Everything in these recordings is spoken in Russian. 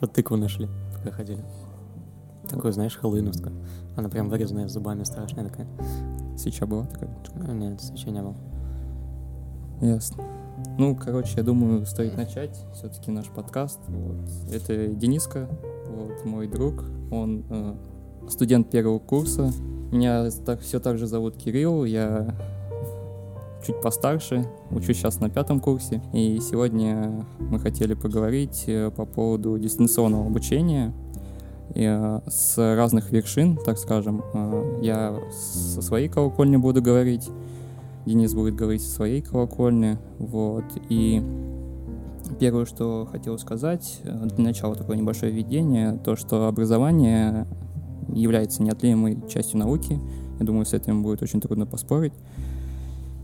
Что тыкву нашли, пока ходили. Такую, знаешь, хэллоуиновскую. Она прям вырезанная зубами страшная такая. Свеча была такая? А, Нет, свечей не было. Ясно. Ну, короче, я думаю, стоит начать все-таки наш подкаст. Вот. Это Дениска, вот мой друг. Он э, студент первого курса. Меня так, все так же зовут Кирилл. Я чуть постарше, учусь сейчас на пятом курсе. И сегодня мы хотели поговорить э, по поводу дистанционного обучения э, с разных вершин, так скажем. Э, Я со своей колокольни буду говорить, Денис будет говорить со своей колокольни, вот, и первое, что хотел сказать, для начала такое небольшое введение, то, что образование является неотъемлемой частью науки, я думаю, с этим будет очень трудно поспорить,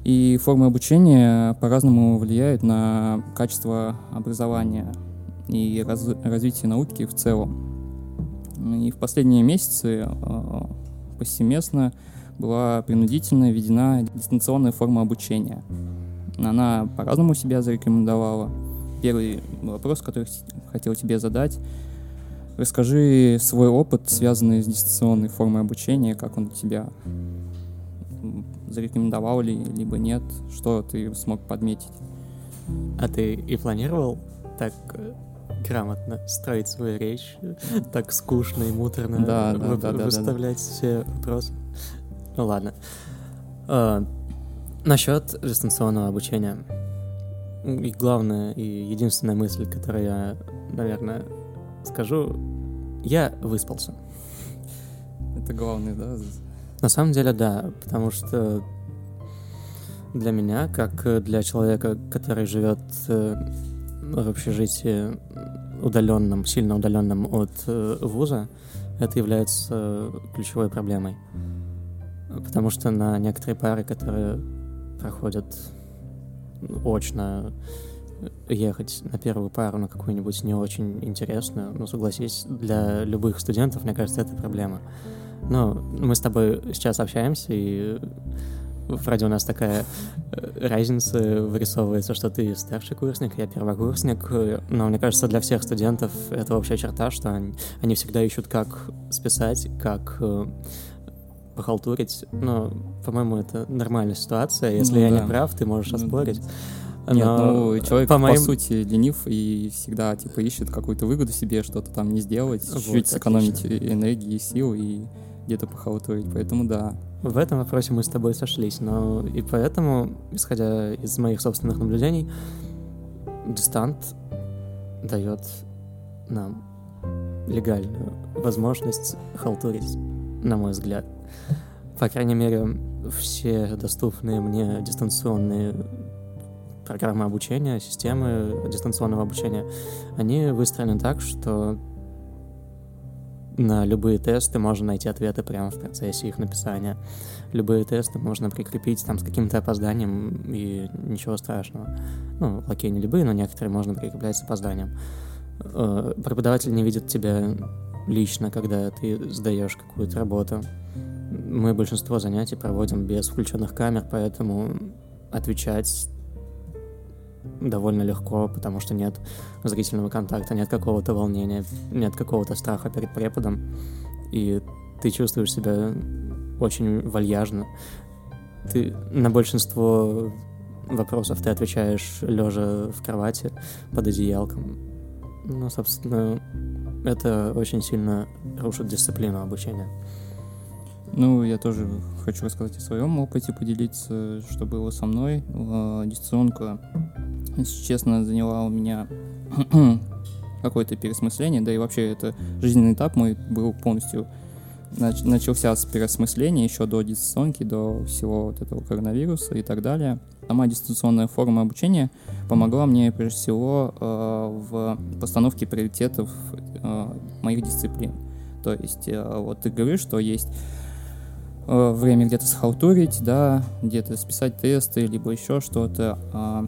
и формы обучения по-разному влияют на качество образования и раз- развитие науки в целом. И в последние месяцы э, повсеместно была принудительно введена дистанционная форма обучения. Она по-разному себя зарекомендовала. Первый вопрос, который хотел тебе задать. Расскажи свой опыт, связанный с дистанционной формой обучения, как он тебя м, зарекомендовал ли, либо нет, что ты смог подметить. А ты и планировал так э, грамотно строить свою речь, так скучно и муторно Да, да, вы- да, да, да, выставлять все вопросы? Ну ладно. А, насчет дистанционного обучения. И главная и единственная мысль, которую я, наверное, скажу, я выспался. Это главное, да? На самом деле, да, потому что для меня, как для человека, который живет э, в общежитии удаленном, сильно удаленном от э, вуза, это является ключевой проблемой. Потому что на некоторые пары, которые проходят очно, ехать на первую пару на какую-нибудь не очень интересную, ну, согласись, для любых студентов, мне кажется, это проблема. Ну, мы с тобой сейчас общаемся, и вроде у нас такая э, разница вырисовывается, что ты старший курсник, я первокурсник, но мне кажется, для всех студентов это общая черта, что они, они всегда ищут, как списать, как э, похалтурить, но, по-моему, это нормальная ситуация, если Ну я да. не прав, ты можешь Ну, оспорить. Нет, Но ну, человек, по по, моим- сути, ленив и всегда, типа, ищет какую-то выгоду себе, что-то там не сделать, Вот, чуть-чуть сэкономить энергии, сил и где-то похалтурить. Поэтому да. В этом вопросе мы с тобой сошлись, но и поэтому, исходя из моих собственных наблюдений, дистант дает нам легальную возможность халтурить, на мой взгляд. По крайней мере, все доступные мне дистанционные программы обучения, системы дистанционного обучения, они выстроены так, что на любые тесты можно найти ответы прямо в процессе их написания. Любые тесты можно прикрепить там с каким-то опозданием, и ничего страшного. Ну, окей, не любые, но некоторые можно прикреплять с опозданием. Э, Преподаватель не видит тебя лично, когда ты сдаешь какую-то работу. Мы большинство занятий проводим без включенных камер, поэтому отвечать довольно легко, потому что нет зрительного контакта, нет какого-то волнения, нет какого-то страха перед преподом, и ты чувствуешь себя очень вальяжно. Ты на большинство вопросов ты отвечаешь лежа в кровати под одеялком. Ну, собственно, это очень сильно рушит дисциплину обучения. Ну, я тоже хочу рассказать о своем опыте, поделиться, что было со мной. Э, Дистанционка, если честно, заняла у меня какое-то переосмысление, да и вообще это жизненный этап мой был полностью нач- начался с переосмысления еще до дистанционки, до всего вот этого коронавируса и так далее. Сама дистанционная форма обучения помогла мне прежде всего э, в постановке приоритетов э, моих дисциплин. То есть, э, вот ты говоришь, что есть время где-то схалтурить, да, где-то списать тесты, либо еще что-то. А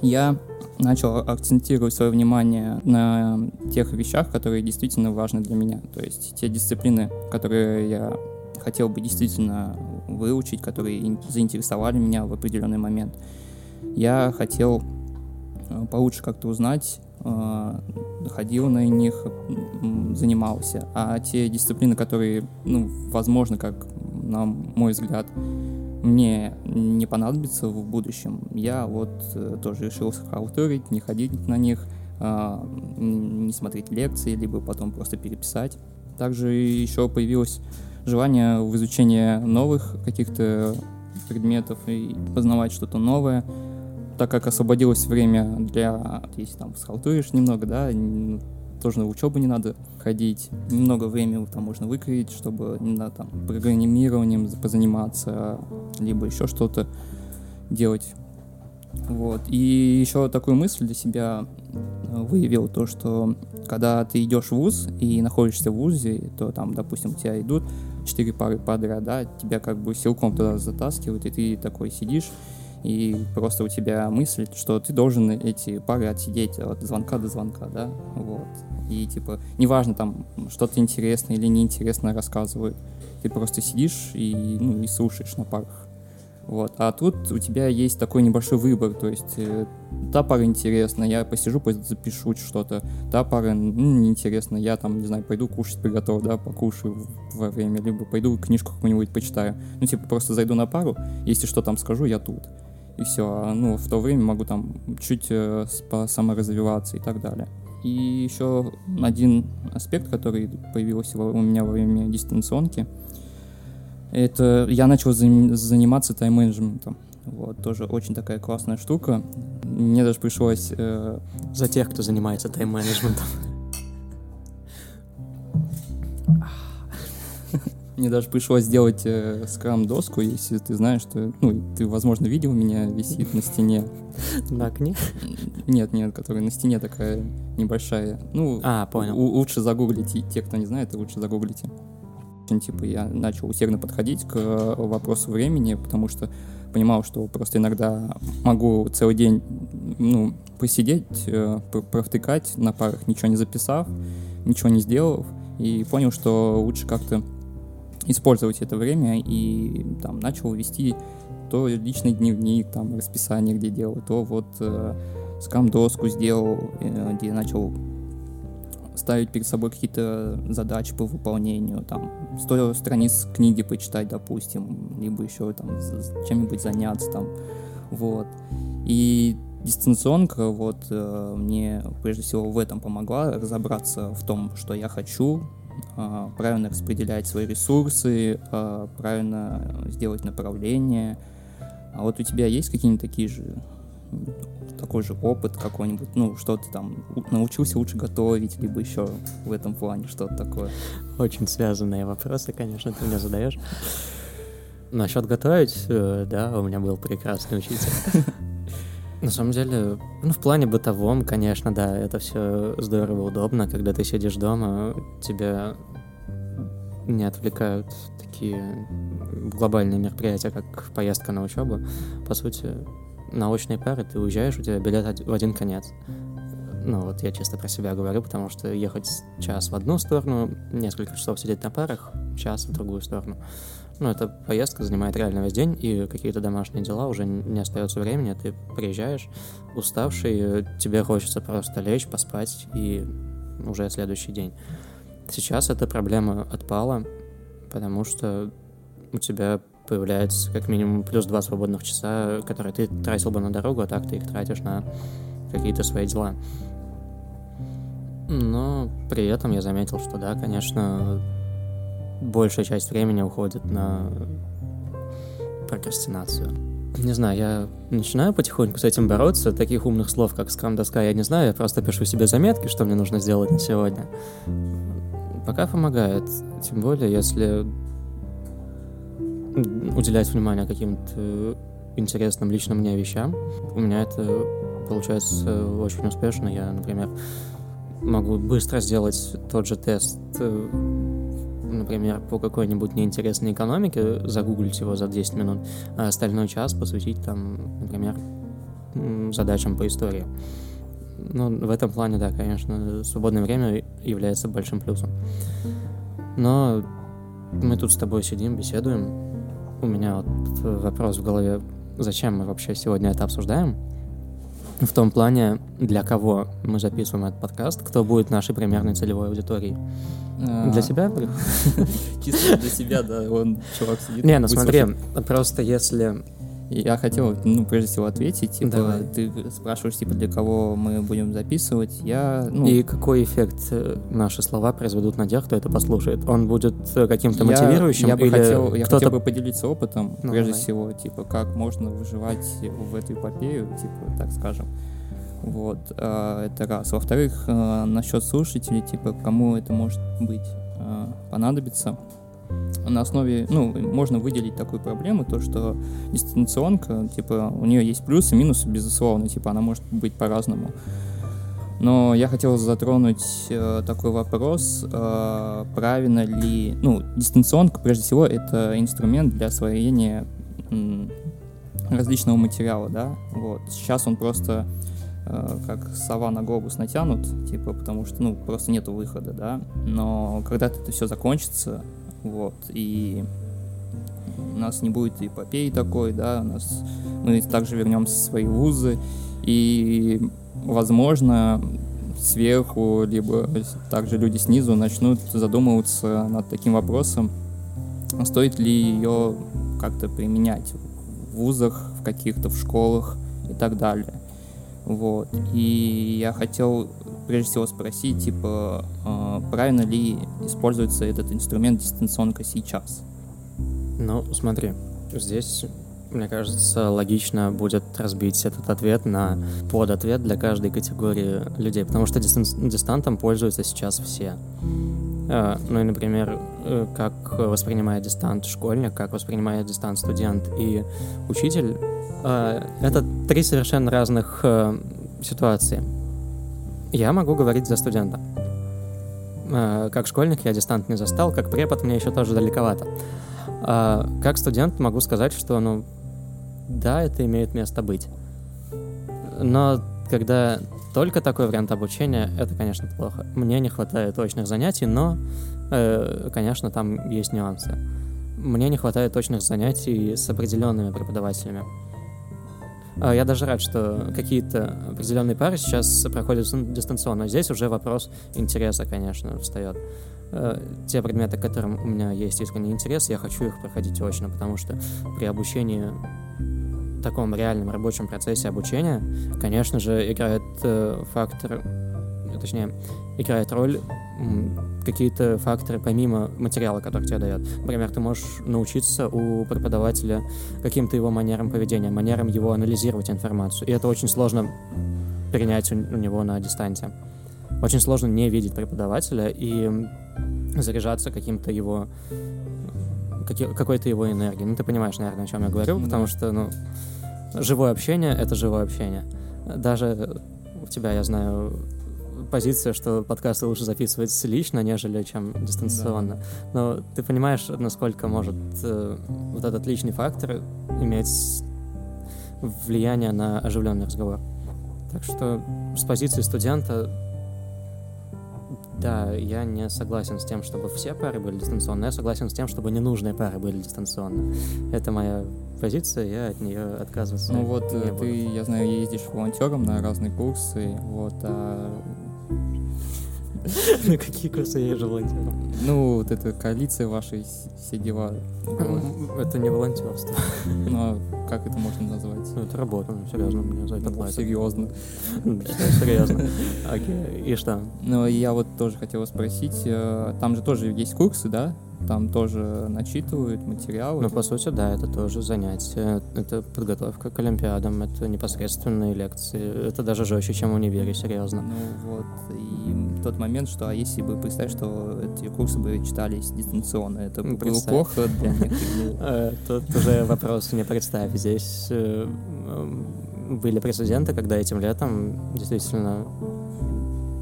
Я начал акцентировать свое внимание на тех вещах, которые действительно важны для меня. То есть те дисциплины, которые я хотел бы действительно выучить, которые ин- заинтересовали меня в определенный момент. Я хотел э, получше как-то узнать э, ходил на них, занимался. А те дисциплины, которые, ну, возможно, как на мой взгляд, мне не понадобится в будущем, я вот э, тоже решил схалтурить, не ходить на них, а, не смотреть лекции, либо потом просто переписать. Также еще появилось желание в изучении новых каких-то предметов и познавать что-то новое, так как освободилось время для, если там схалтуришь немного, да, тоже на учебу не надо ходить. Немного времени там можно выкроить, чтобы не надо там программированием позаниматься, либо еще что-то делать. Вот. И еще такую мысль для себя э, выявил, то, что когда ты идешь в ВУЗ и находишься в ВУЗе, то там, допустим, у тебя идут четыре пары подряд, да, тебя как бы силком туда затаскивают, и ты такой сидишь, и просто у тебя мысль, что ты должен эти пары отсидеть от звонка до звонка, да, вот. И, типа, неважно, там, что-то интересное или неинтересное рассказывают, ты просто сидишь и, ну, и слушаешь на парах. Вот. А тут у тебя есть такой небольшой выбор, то есть э, та пара интересна, я посижу, запишу что-то, та пара ну, неинтересна, я там, не знаю, пойду кушать приготовлю, да, покушаю во время, либо пойду книжку какую-нибудь почитаю. Ну, типа, просто зайду на пару, если что там скажу, я тут. И все, а, ну, в то время могу там чуть э, саморазвиваться и так далее. И еще один аспект, который появился у меня во время дистанционки, это я начал заниматься тайм-менеджментом. Вот, тоже очень такая классная штука. Мне даже пришлось... Э... За тех, кто занимается тайм-менеджментом. Мне даже пришлось сделать э, скрам-доску, если ты знаешь, что... Ну, ты, возможно, видел меня, висит на стене. На окне? Нет, нет, которая на стене такая небольшая. Ну, а, понял. лучше загуглите. Те, кто не знает, лучше загуглите типа, я начал усердно подходить к э, вопросу времени, потому что понимал, что просто иногда могу целый день, ну, посидеть, э, провтыкать на парах, ничего не записав, ничего не сделав, и понял, что лучше как-то использовать это время, и там начал вести то личный дневник, там, расписание, где делал, то вот э, скам-доску сделал, э, где начал ставить перед собой какие-то задачи по выполнению, там, 100 страниц книги почитать, допустим, либо еще там чем-нибудь заняться, там, вот. И дистанционка вот э, мне прежде всего в этом помогла разобраться в том, что я хочу, правильно распределять свои ресурсы, э, правильно сделать направление. А вот у тебя есть какие-нибудь такие же такой же опыт какой-нибудь, ну, что ты там научился лучше готовить, либо еще в этом плане что-то такое? Очень связанные вопросы, конечно, ты мне задаешь. Насчет готовить, э, да, у меня был прекрасный учитель. На самом деле, ну, в плане бытовом, конечно, да, это все здорово, удобно, когда ты сидишь дома, тебя не отвлекают такие глобальные мероприятия, как поездка на учебу. По сути, научные пары, ты уезжаешь, у тебя билет в один конец. Ну, вот я чисто про себя говорю, потому что ехать час в одну сторону, несколько часов сидеть на парах, час в другую сторону. Ну, эта поездка занимает реально весь день, и какие-то домашние дела уже не остается времени, ты приезжаешь уставший, тебе хочется просто лечь, поспать, и уже следующий день. Сейчас эта проблема отпала, потому что у тебя появляется как минимум плюс два свободных часа, которые ты тратил бы на дорогу, а так ты их тратишь на какие-то свои дела. Но при этом я заметил, что да, конечно, большая часть времени уходит на прокрастинацию. Не знаю, я начинаю потихоньку с этим бороться. Таких умных слов, как скрам-доска, я не знаю. Я просто пишу себе заметки, что мне нужно сделать на сегодня. Пока помогает. Тем более, если уделять внимание каким-то интересным лично мне вещам. У меня это получается очень успешно. Я, например, могу быстро сделать тот же тест, например, по какой-нибудь неинтересной экономике, загуглить его за 10 минут, а остальной час посвятить там, например, задачам по истории. Ну, в этом плане, да, конечно, свободное время является большим плюсом. Но мы тут с тобой сидим, беседуем, у меня вот вопрос в голове, зачем мы вообще сегодня это обсуждаем? В том плане, для кого мы записываем этот подкаст, кто будет нашей примерной целевой аудиторией. А, Для себя? Чисто для себя, да, он чувак сидит. Не, ну смотри, просто если... Я хотел, ну, прежде всего ответить, типа, Давай. ты спрашиваешь, типа, для кого мы будем записывать, я, ну, И какой эффект э, наши слова произведут на тех, кто это послушает? Он будет э, каким-то я- мотивирующим я бы хотел, я хотел бы поделиться опытом, Ну, прежде давай. всего, типа, как можно выживать в эту эпопею, типа, так скажем. Вот, а, это раз. Во-вторых, а, насчет слушателей, типа, кому это может быть а, понадобится. На основе, ну, можно выделить такую проблему, то, что дистанционка, типа, у нее есть плюсы, минусы, безусловно, типа, она может быть по-разному. Но я хотел затронуть э, такой вопрос, э, правильно ли, ну, дистанционка, прежде всего, это инструмент для освоения м, различного материала, да, вот. Сейчас он просто э, как сова на глобус натянут, типа, потому что, ну, просто нету выхода, да, но когда-то это все закончится, вот, и у нас не будет эпопеи такой, да, у нас мы также вернемся в свои вузы, и, возможно, сверху, либо также люди снизу начнут задумываться над таким вопросом, стоит ли ее как-то применять в вузах, в каких-то, в школах и так далее. Вот. И я хотел прежде всего спросить, типа, э, правильно ли используется этот инструмент дистанционка сейчас? Ну, смотри, здесь, мне кажется, логично будет разбить этот ответ на подответ для каждой категории людей, потому что дистан- дистантом пользуются сейчас все. Э, Ну и, например, э, как воспринимает дистант школьник, как воспринимает дистант студент и учитель, э, это три совершенно разных э, ситуации. Я могу говорить за студента. Э, Как школьник я дистант не застал, как препод мне еще тоже далековато. А, как студент могу сказать, что, ну, да, это имеет место быть. Но когда только такой вариант обучения, это, конечно, плохо. Мне не хватает точных занятий, но, э, конечно, там есть нюансы. Мне не хватает точных занятий с определенными преподавателями. А Я даже рад, что какие-то определенные пары сейчас проходят дистан- дистанционно. Здесь уже вопрос интереса, конечно, встает. Э, Те предметы, к которым у меня есть искренний интерес, я хочу их проходить очно, потому что при обучении в таком реальном рабочем процессе обучения, конечно же, играет э, фактор, точнее, играет роль какие-то факторы помимо материала, который тебе дает. Например, ты можешь научиться у преподавателя каким-то его манерам поведения, манерам его анализировать информацию. И это очень сложно перенять у, у него на дистанции. Очень сложно не видеть преподавателя и заряжаться каким-то его какой-то его энергией. Ну, ты понимаешь, наверное, о чем я говорю, Ну потому да. что, ну, живое общение — это живое общение. Даже у тебя, я знаю, позиция, что подкасты лучше записывать лично, нежели чем дистанционно. Но ты понимаешь, насколько может э, вот этот личный фактор иметь влияние на оживленный разговор. Так что с позиции студента, да, я не согласен с тем, чтобы все пары были дистанционно, я согласен с тем, чтобы ненужные пары были дистанционно. Это моя позиция, я от нее отказываться Ну вот не э, буду. ты, я знаю, ездишь волонтером на разные курсы, вот, а, На какие курсы я езжу волонтером? ну, вот эта коалиция вашей, с- все дела. Это не волонтерство. ну, а как это можно назвать? Ну, это работа, ну, серьезно, мне за это Ну, платят. серьезно. Да, Серьезно. Окей, и что? Ну, и я вот тоже хотел спросить, э, там же тоже есть курсы, да? Там тоже начитывают материалы. Ну, по сути, да, это тоже занятие. Это подготовка к Олимпиадам, это непосредственные лекции. Это даже жестче, чем в универе, серьезно. Ну вот, и тот момент, что а если бы представь, что эти курсы бы читались дистанционно, это Ну, бы было представь. плохо для некоторых. Э, Тут уже вопрос не представь. Здесь э, были прецеденты, когда этим летом действительно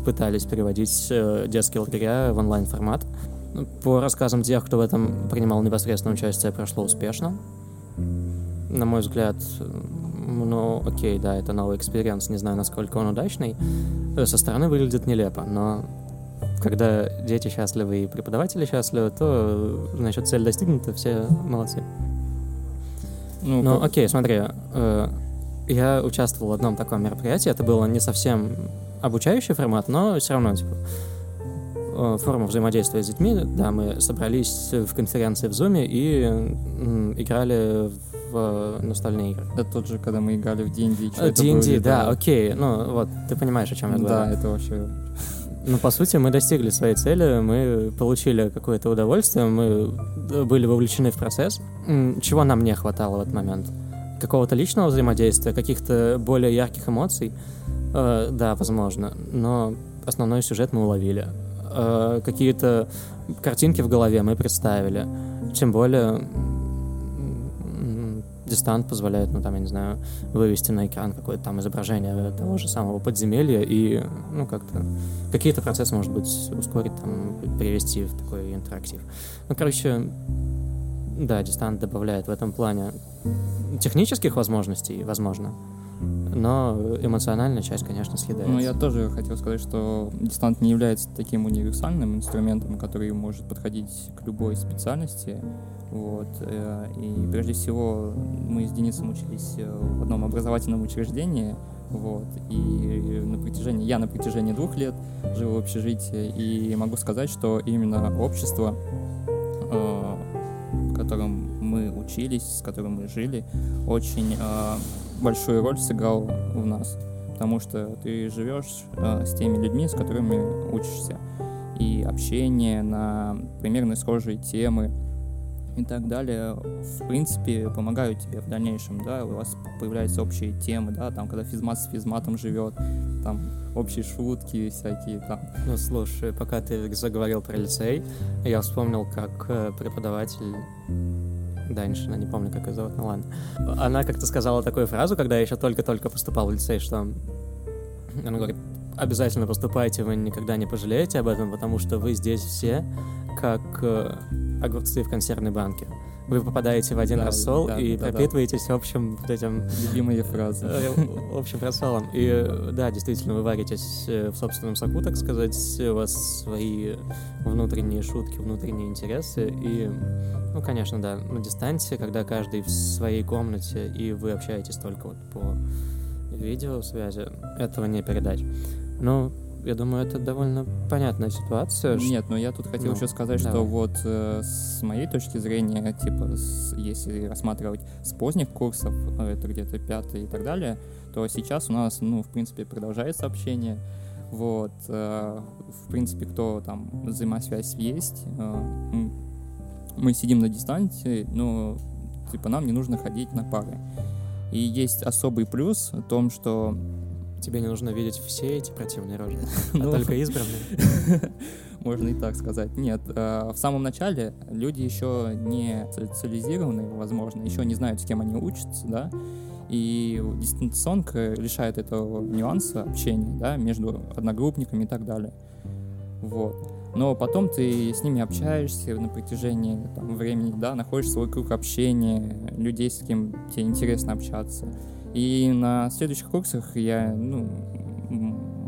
пытались переводить э, детские лагеря в онлайн-формат. Ну, По рассказам тех, кто в этом принимал непосредственное участие, прошло успешно. На мой взгляд, ну, окей, да, это новый experience, не знаю, насколько он удачный. Э, Со стороны выглядит нелепо, но когда дети счастливы и преподаватели счастливы, то, э, значит, цель достигнута, все молодцы. Ну, Ну, как- окей, смотри, э, я участвовал в одном таком мероприятии. Это было не совсем обучающий формат, но все равно, типа, э, форма взаимодействия с детьми. Да, мы собрались в конференции в Zoom и играли в настольные игры. Это тот же, когда мы играли в D&D. D&D, да, окей. Ну, вот, ты понимаешь, о чем я говорю. Да, это вообще... Ну, по сути, мы достигли своей цели, мы получили какое-то удовольствие, мы были вовлечены в процесс. Чего нам не хватало в этот момент? Какого-то личного взаимодействия, каких-то более ярких эмоций? Э, да, возможно. Но основной сюжет мы уловили. Э, какие-то картинки в голове мы представили. Тем более дистант позволяет, ну, там, я не знаю, вывести на экран какое-то там изображение того же самого подземелья и, ну, как-то какие-то процессы, может быть, ускорить, там, перевести в такой интерактив. Ну, короче, да, дистант добавляет в этом плане технических возможностей, возможно, но эмоциональная часть, конечно, съедается. Ну, я тоже хотел сказать, что дистант не является таким универсальным инструментом, который может подходить к любой специальности. Вот. Э, и прежде всего мы с Денисом учились э, в одном образовательном учреждении, вот. И на протяжении, я на протяжении двух лет жил в общежитии, и могу сказать, что именно общество, э, котором мы учились, с которым мы жили, очень большую роль сыграл в нас. Потому что ты живешь с теми людьми, с которыми учишься. И общение на примерно схожие темы, и так далее, в принципе, помогают тебе в дальнейшем, да, у вас появляются общие темы, да, там, когда физмат с физматом живет, там, общие шутки всякие там. Ну, слушай, пока ты заговорил про лицей, я вспомнил, как э, преподаватель Даньшина, не помню, как ее зовут, ну ладно. Она как-то сказала такую фразу, когда я еще только-только поступал в лицей, что она говорит, обязательно поступайте, вы никогда не пожалеете об этом, потому что вы здесь все как э, огурцы в консервной банке. Вы попадаете в один да, рассол да, и да, пропитываетесь да. общим вот этим... Любимые фразы. Э, общим рассолом. И э, да, действительно, вы варитесь в собственном соку, так сказать, у вас свои внутренние шутки, внутренние интересы. И, ну, конечно, да, на дистанции, когда каждый в своей комнате, и вы общаетесь только вот по видеосвязи, этого не передать. Но я думаю, это довольно понятная ситуация. Нет, но я тут хотел ну, еще сказать, давай. что вот э, с моей точки зрения, типа, с, если рассматривать с поздних курсов, э, это где-то пятый и так далее, то сейчас у нас, ну, в принципе, продолжается общение. Вот, э, в принципе, кто там взаимосвязь есть, э, мы сидим на дистанции, но типа нам не нужно ходить на пары. И есть особый плюс в том, что Тебе не нужно видеть все эти противные рожи, а ну, только избранные. Можно и так сказать. Нет, э, в самом начале люди еще не социализированы, возможно, еще не знают, с кем они учатся, да, и дистанционка лишает этого нюанса общения, да, между одногруппниками и так далее. Вот. Но потом ты с ними общаешься на протяжении там, времени, да, находишь свой круг общения, людей, с кем тебе интересно общаться. И на следующих курсах я, ну,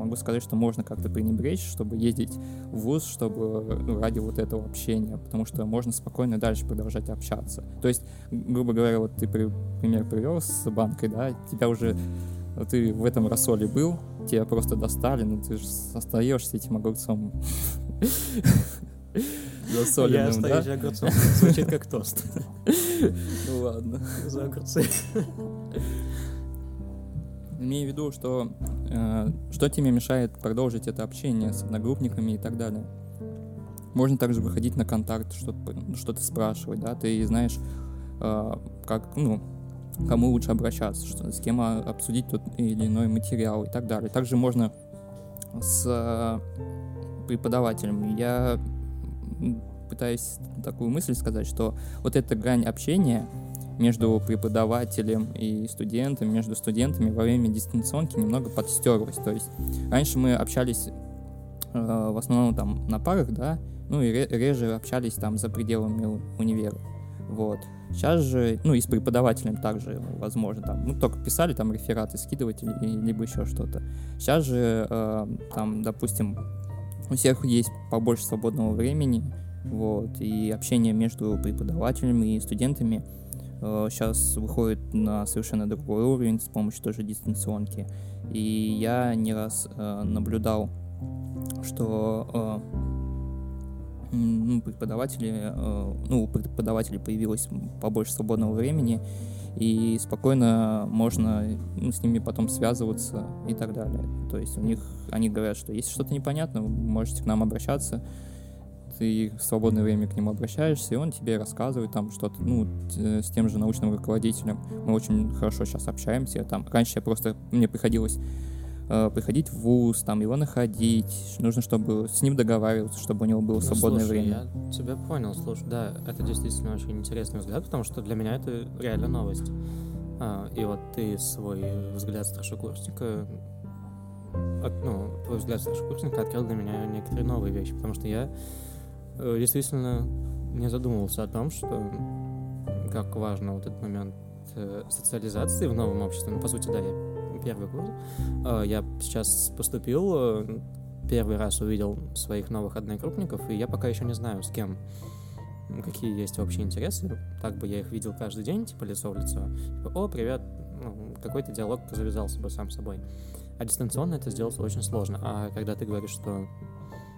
могу сказать, что можно как-то пренебречь, чтобы ездить в ВУЗ, чтобы ну, ради вот этого общения, потому что можно спокойно дальше продолжать общаться. То есть, грубо говоря, вот ты пример привел с банкой, да, тебя уже ты в этом рассоле был, тебя просто достали, но ты же остаешься этим огурцом. Засоленным, Я остаюсь огурцом. Звучит как тост. Ну ладно. За огурцы. Имею в виду, что э, что тебе мешает продолжить это общение с одногруппниками и так далее. Можно также выходить на контакт, что-то, что-то спрашивать, да, ты знаешь, э, как, ну, кому лучше обращаться, что, с кем обсудить тот или иной материал и так далее. Также можно с э, преподавателем. Я пытаюсь такую мысль сказать, что вот эта грань общения — между преподавателем и студентом, между студентами во время дистанционки немного подстерлась. То есть раньше мы общались э, в основном там на парах, да, ну и реже общались там за пределами универа. Вот. Сейчас же, ну и с преподавателем также возможно, там, ну только писали там рефераты скидывать либо еще что-то. Сейчас же, э, там, допустим, у всех есть побольше свободного времени, вот, и общение между преподавателями и студентами сейчас выходит на совершенно другой уровень с помощью тоже дистанционки. И я не раз наблюдал, что ну, преподаватели, ну, у преподавателей появилось побольше свободного времени, и спокойно можно ну, с ними потом связываться и так далее. То есть у них, они говорят, что если что-то непонятно, вы можете к нам обращаться, ты в свободное время к нему обращаешься, и он тебе рассказывает там что-то, ну, с тем же научным руководителем. Мы очень хорошо сейчас общаемся, там, раньше я просто, мне приходилось э, приходить в ВУЗ, там, его находить, нужно, чтобы с ним договариваться, чтобы у него было ну, свободное слушай, время. я тебя понял, слушай, да, это действительно очень интересный взгляд, потому что для меня это реально новость. А, и вот ты свой взгляд старшекурсника, от, ну, твой взгляд старшекурсника открыл для меня некоторые новые вещи, потому что я э, действительно не задумывался о том, что как важно вот этот момент э, социализации в новом обществе. Ну, по сути, да, я первый курс. А, я сейчас поступил, э, первый раз увидел своих новых однокрупников, и я пока еще не знаю, с кем какие есть общие интересы. Так бы я их видел каждый день, типа лицо в лицо. Типа, О, привет, ну, какой-то диалог завязался бы сам собой. А дистанционно это сделать очень сложно. А когда ты говоришь, что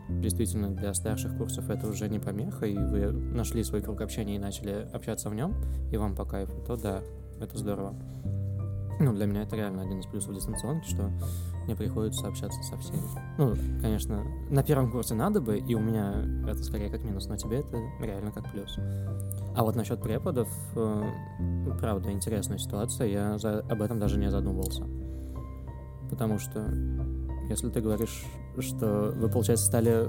действительно для старших курсов это уже не помеха, и вы нашли свой круг общения и начали общаться в нем, и вам по кайфу, то да, это здорово. Ну, для меня это реально один из плюсов дистанционки, что мне приходится общаться со всеми. Ну, конечно, на первом курсе надо бы, и у меня это скорее как минус, но тебе это реально как плюс. А вот насчет преподов, э, правда, интересная ситуация, я за, об этом даже не задумывался. Потому что, если ты говоришь, что вы, получается, стали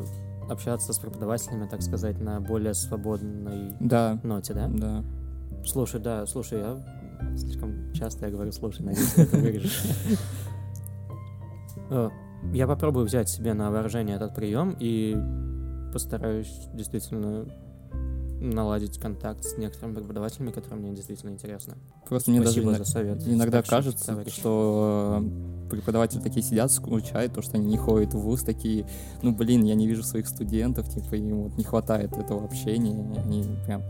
общаться с преподавателями, так сказать, на более свободной да. ноте, да? Да. Слушай, да, слушай, я Слишком часто я говорю «слушай», надеюсь, ты это вырежешь. Я попробую взять себе на вооружение этот прием и постараюсь действительно наладить контакт с некоторыми преподавателями, которые мне действительно интересны. Просто мне даже за совет. иногда кажется, товарищ. что э, преподаватели такие сидят, скучают, то, что они не ходят в ВУЗ, такие, ну, блин, я не вижу своих студентов, типа, им вот не хватает этого общения, они прям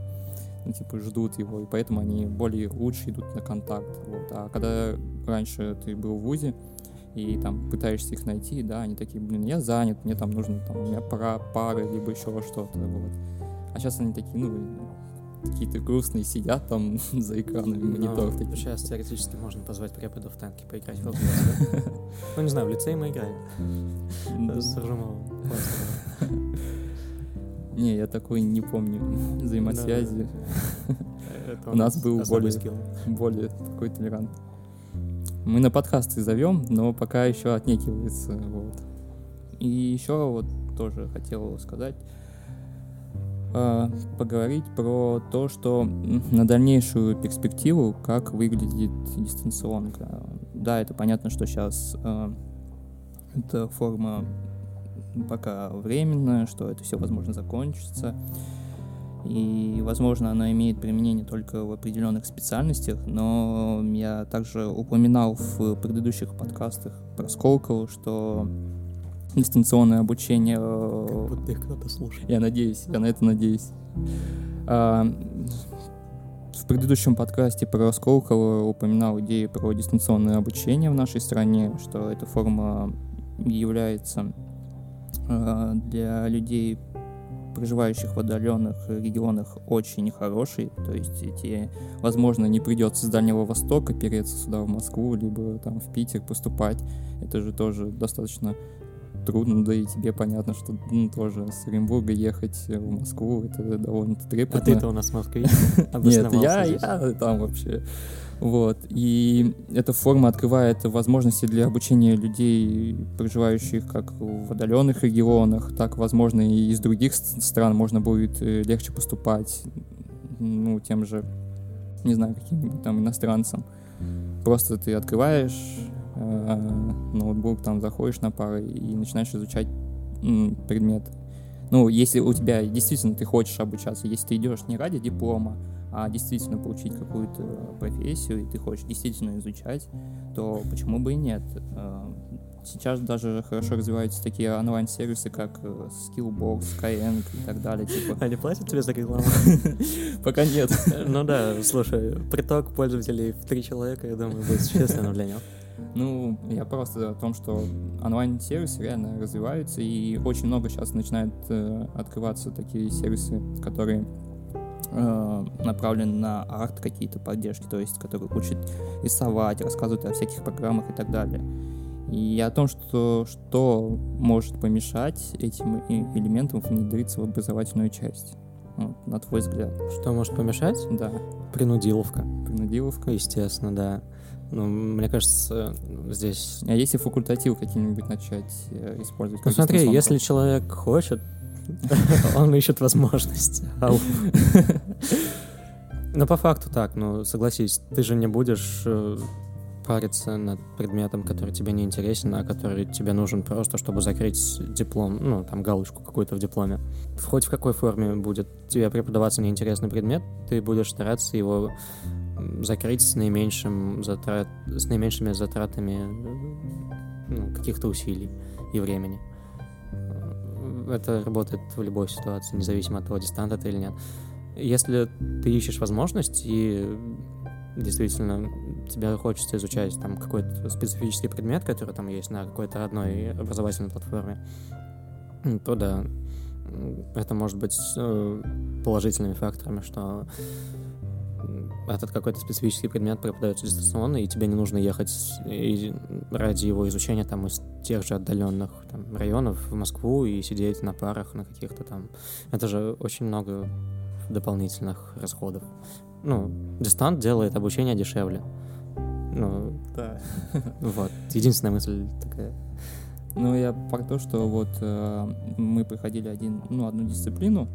ну, типа, ждут его, и поэтому они более лучше идут на контакт. Вот. А когда раньше ты был в ВУЗе, и там пытаешься их найти, да, они такие, блин, я занят, мне там нужно, там, у меня пара, пары, либо еще что-то, вот. А сейчас они такие, ну, какие-то грустные сидят там за экранами мониторов. Такие. Сейчас теоретически можно позвать преподов в танки поиграть в Ну, не знаю, в лицее мы играем. С Ржумовым. Не, я такой не помню взаимосвязи. У нас был более, более такой толерант. Мы на подкасты зовем, но пока еще отнекивается. Вот. И еще вот тоже хотел сказать, э, поговорить про то, что на дальнейшую перспективу, как выглядит дистанционка. Да, это понятно, что сейчас э, эта форма пока временно, что это все, возможно, закончится. И, возможно, она имеет применение только в определенных специальностях, но я также упоминал в предыдущих подкастах про Сколково, что дистанционное обучение... Э, как будто их кто-то слушает. Я надеюсь, я на это надеюсь. А, в предыдущем подкасте про Сколково упоминал идею про дистанционное обучение в нашей стране, что эта форма является Э, для людей, проживающих в отдаленных регионах, очень хороший. То есть тебе, возможно, не придется с Дальнего Востока переться сюда, в Москву, либо там в Питер поступать. Это же тоже достаточно трудно, да и тебе понятно, что ну, тоже с Оренбурга ехать в Москву, это довольно трепетно. А ты-то у нас москвич? Нет, я, я там вообще вот. И эта форма открывает возможности для обучения людей, проживающих как в отдаленных регионах, так, возможно, и из других стран можно будет э, легче поступать, ну, тем же, не знаю, каким-нибудь там иностранцам. Просто ты открываешь э, ноутбук, там заходишь на пары и начинаешь изучать предмет. Ну, если у тебя действительно ты хочешь обучаться, если ты идешь не ради диплома, а действительно получить какую-то профессию, и ты хочешь действительно изучать, то почему бы и нет? Э, сейчас даже хорошо развиваются такие онлайн-сервисы, как э, Skillbox, Skyeng и так далее. Типа. Они платят тебе за рекламу? Пока нет. Ну да, слушай, приток пользователей в три человека, я думаю, будет существенным для него. Ну, я просто о том, что онлайн-сервисы реально развиваются, и очень много сейчас начинают э, открываться такие сервисы, которые э, направлены на арт какие-то поддержки, то есть которые учат рисовать, рассказывают о всяких программах и так далее. И о том, что, что может помешать этим элементам внедриться в образовательную часть. Вот, на твой взгляд. Что может помешать? Да. Принудиловка. Принудиловка? Естественно, да. Ну, мне кажется, здесь... А если факультатив какие-нибудь начать э, использовать? Ну смотри, если человек хочет, он ищет возможность. Но по факту так, ну согласись, ты же не будешь э, париться над предметом, который тебе не интересен, а который тебе нужен просто, чтобы закрыть диплом, ну, там, галочку какую-то в дипломе. Хоть в какой форме будет тебе преподаваться неинтересный предмет, ты будешь стараться его закрыть с наименьшим затрат, с наименьшими затратами ну, каких-то усилий и времени. Это работает в любой ситуации, независимо от того, дистант это или нет. Если ты ищешь возможность и действительно тебе хочется изучать там какой-то специфический предмет, который там есть на какой-то одной образовательной платформе, то да, это может быть э, положительными факторами, что этот какой-то специфический предмет преподается дистанционно, и тебе не нужно ехать ради его изучения там из тех же отдаленных там, районов в Москву и сидеть на парах на каких-то там. Это же очень много дополнительных расходов. Ну, дистант делает обучение дешевле. Ну, да. Вот. Единственная мысль такая. Ну, я про то, что вот э, мы проходили один, ну, одну дисциплину,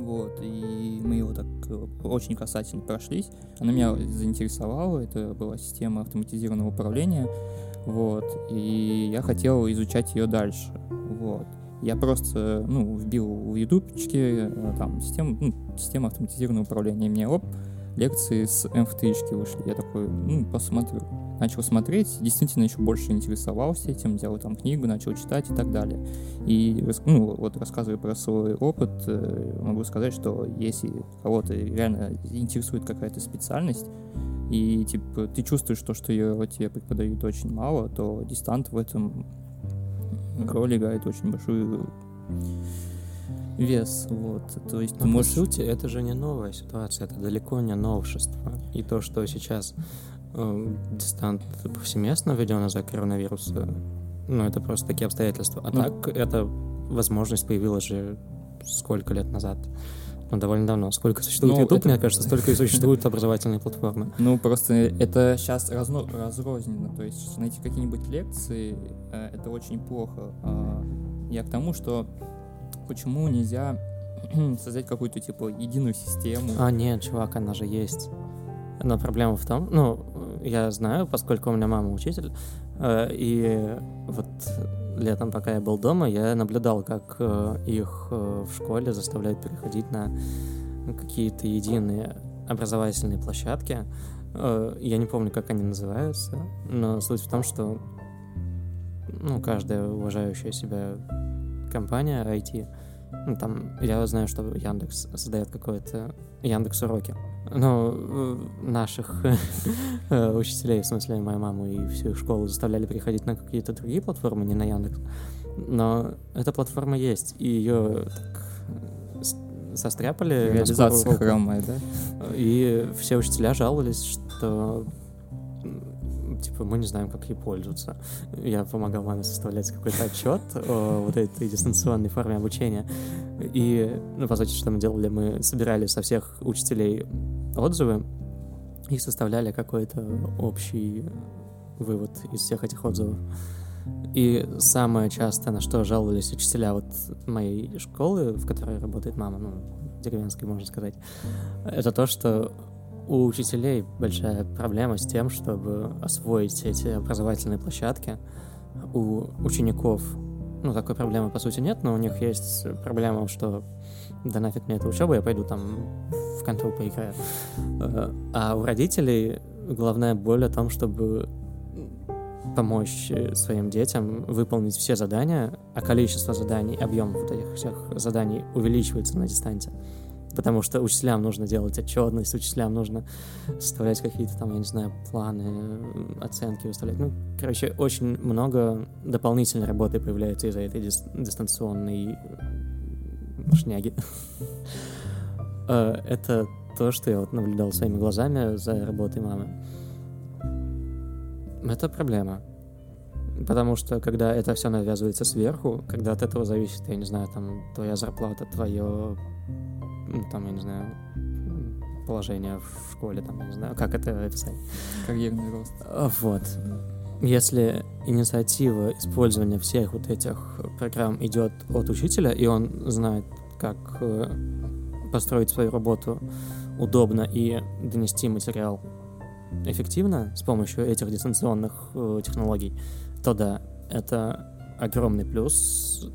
вот, и мы его так э, очень касательно прошлись. Она меня заинтересовала, это была система автоматизированного управления, вот, и я хотел изучать ее дальше, вот. Я просто, ну, вбил в ютубчике э, там систему, ну, система автоматизированного управления, и мне, оп, лекции с MFT вышли. Я такой, ну, посмотрю. Начал смотреть, действительно еще больше интересовался этим, взял там книгу, начал читать и так далее. И, ну, вот рассказывая про свой опыт, э, могу сказать, что если кого-то реально интересует какая-то специальность, и, типа, ты чувствуешь то, что ее тебе преподают очень мало, то дистант в этом роль играет очень большую вес, вот, то есть Но ты можешь... по сути, это же не новая ситуация, это далеко не новшество, и то, что сейчас дистант повсеместно введен из-за коронавируса, ну, это просто такие обстоятельства, а ну... так это возможность появилась же сколько лет назад, ну, довольно давно. Сколько существует ну, YouTube, это... мне кажется, столько и существуют образовательные платформы. Ну, просто это сейчас разно... разрознено. То есть найти какие-нибудь лекции, э, это очень плохо. А, я к тому, что почему нельзя создать какую-то, типа, единую систему? А, нет, чувак, она же есть. Но проблема в том, ну, я знаю, поскольку у меня мама учитель, э, и вот летом, пока я был дома, я наблюдал, как э, их э, в школе заставляют переходить на какие-то единые образовательные площадки. Я не помню, как они называются, но суть в том, что ну, каждая уважающая себя компания IT, ну, там, я знаю, что Яндекс создает какое-то Яндекс уроки. Но э, наших э, учителей, в смысле, мою маму и всю их школу заставляли переходить на какие-то другие платформы, не на Яндекс. Но эта платформа есть, и ее так э, состряпали. Реализация хромая, да? И все учителя жаловались, что типа, мы не знаем, как ей пользоваться. Я помогал маме составлять какой-то отчет о вот этой дистанционной форме обучения. И, ну, по сути, что мы делали? Мы собирали со всех учителей отзывы и составляли какой-то общий вывод из всех этих отзывов. И самое часто, на что жаловались учителя вот моей школы, в которой работает мама, ну, деревенской, можно сказать, это то, что у учителей большая проблема с тем, чтобы освоить эти образовательные площадки. У учеников ну, такой проблемы, по сути, нет, но у них есть проблема, что да нафиг мне эта учеба, я пойду там в контрол поиграю. Э, а у родителей главная боль о том, чтобы помочь своим детям выполнить все задания, а количество заданий, объем вот этих всех заданий увеличивается на дистанции потому что учителям нужно делать отчетность, учителям нужно составлять какие-то там, я не знаю, планы, оценки выставлять. Ну, короче, очень много дополнительной работы появляется из-за этой дис- дистанционной шняги. Э, это то, что я вот наблюдал своими глазами за работой мамы. Это проблема. Потому что когда это все навязывается сверху, когда от этого зависит, я не знаю, там, твоя зарплата, твое ну, там, я не знаю, положение в школе, там, я не знаю, как это описать. Карьерный рост. А, вот. Если инициатива использования всех вот этих программ идет от учителя, и он знает, как э, построить свою работу удобно и донести материал эффективно с помощью этих дистанционных э, технологий, то да, это огромный плюс.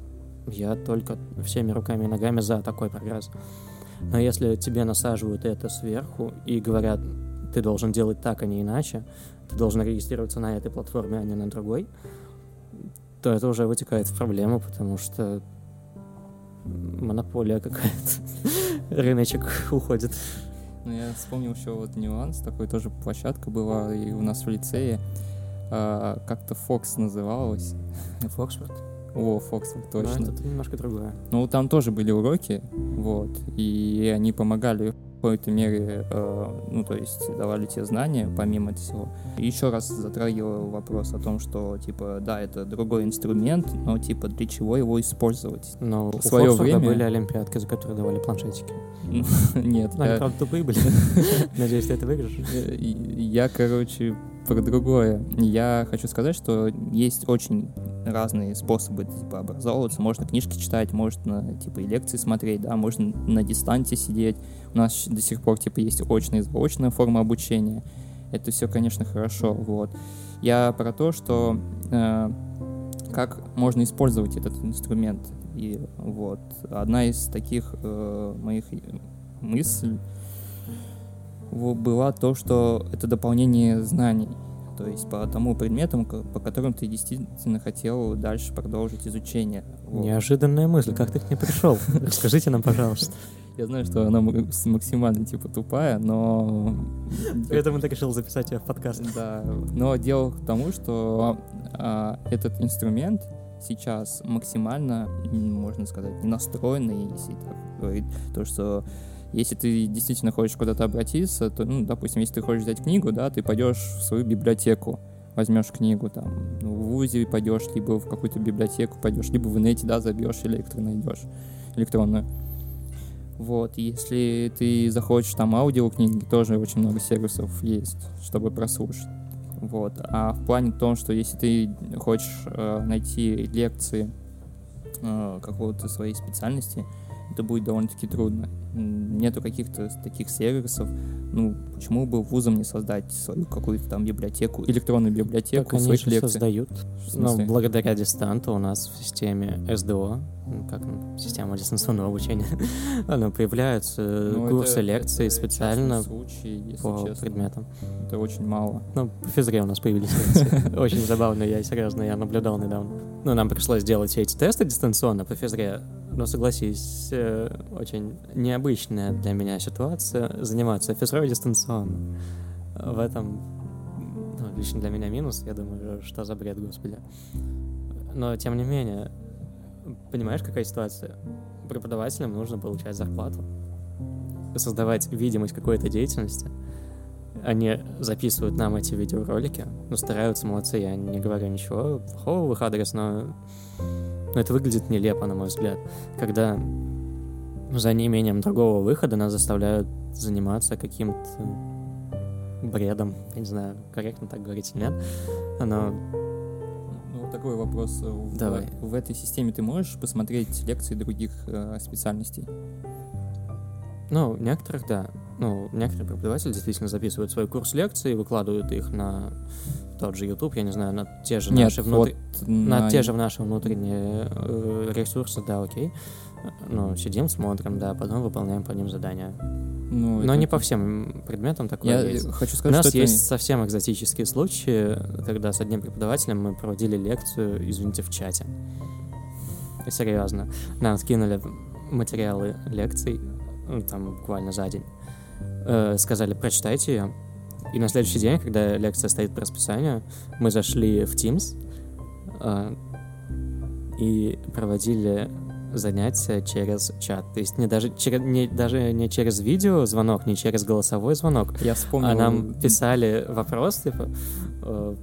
Я только всеми руками и ногами за такой прогресс. Но если тебе насаживают это сверху и говорят, ты должен делать так, а не иначе, ты должен регистрироваться на этой платформе, а не на другой, то это уже вытекает в проблему, потому что монополия какая-то, рыночек уходит. Ну, я вспомнил еще вот нюанс, такой тоже площадка была и у нас в лицее, а, как-то Fox называлась. Фоксфорд? О, Фоксфорд, точно. Но это немножко другое. Ну, там тоже были уроки, вот, и они помогали в какой-то мере, э, ну, то есть давали те знания, помимо всего. И еще раз затрагивал вопрос о том, что, типа, да, это другой инструмент, но, типа, для чего его использовать? Но В у свое Фоксфорда время- были олимпиадки, за которые давали планшетики. Нет, Ну, они, правда, тупые были. Надеюсь, ты это выиграешь. Э, Я, короче, про другое. Я хочу сказать, что есть очень разные способы типа, образовываться. Можно книжки читать, можно типа и лекции смотреть, да, можно на дистанте сидеть. У нас до сих пор типа есть очная и заочная форма обучения. Это все, конечно, хорошо. Вот. Я про то, что э, как можно использовать этот инструмент. И вот одна из таких э, моих мыслей была то, что это дополнение знаний. То есть по тому предметам, по которым ты действительно хотел дальше продолжить изучение. Вот. Неожиданная мысль. Как ты к ней пришел? Расскажите нам, пожалуйста. Я знаю, что она максимально типа тупая, но... Поэтому ты решил записать ее в подкаст. Да, но дело к тому, что а, этот инструмент сейчас максимально, можно сказать, не настроенный, если так говорить, то, что если ты действительно хочешь куда-то обратиться, то, ну, допустим, если ты хочешь взять книгу, да, ты пойдешь в свою библиотеку, возьмешь книгу, там, ну, в ВУЗе пойдешь, либо в какую-то библиотеку пойдешь, либо в инете, да, забьешь электро найдешь, электронную. Вот, если ты захочешь там аудиокниги, тоже очень много сервисов есть, чтобы прослушать. Вот. А в плане том, что если ты хочешь э, найти лекции э, какого-то своей специальности, это будет довольно-таки трудно. Нету каких-то таких сервисов. Ну, почему бы вузом не создать свою какую-то там библиотеку, электронную библиотеку Так своих лекций? создают. Но смысле? благодаря дистанту у нас в системе СДО, ну, как ну, система дистанционного обучения, ну, появляются Ну, курсы, это- лекции это специально случай, если по честно. предметам. Это очень мало. Ну, по физре у нас появились лекции. Очень забавно, я серьезно, я наблюдал недавно. Ну, нам пришлось делать все эти тесты дистанционно по физре. Но согласись, э, очень необычная для меня ситуация заниматься физрой дистанционно. В этом ну, лично для меня минус, я думаю, что за бред, господи. Но, тем не менее, понимаешь, какая ситуация? Преподавателям нужно получать зарплату, создавать видимость какой-то деятельности, они записывают нам эти видеоролики, ну, стараются, молодцы, я не говорю ничего плохого в их адрес, но, но это выглядит нелепо, на мой взгляд, когда за неимением другого выхода нас заставляют заниматься каким-то бредом, я не знаю, корректно так говорить или нет, но Ну, такой вопрос. В, Давай. в этой системе ты можешь посмотреть лекции других э, специальностей? Ну, некоторых, да. ну, некоторые преподаватели действительно записывают свой курс лекций, выкладывают их на тот же YouTube, я не знаю, на те же Нет, наши внутри... вот на... на- те же наши внутренние э, ресурсы, да, окей. Ну, сидим, смотрим, да, потом выполняем по ним задания. Ну, Но это- не по всем предметам такое Я есть. хочу У сказать, нас что это- есть совсем экзотические случаи, когда с одним преподавателем мы проводили лекцию, извините, в чате. Серьезно. Нам скинули материалы лекций, ну, там буквально за день. Э, сказали, прочитайте ее. И на следующий день, когда лекция стоит по расписанию, мы зашли в Teams э, и проводили занятия через чат. То есть не даже, через, не, даже не через видеозвонок, не через голосовой звонок, Я вспомнил... а нам писали вопрос, типа, э,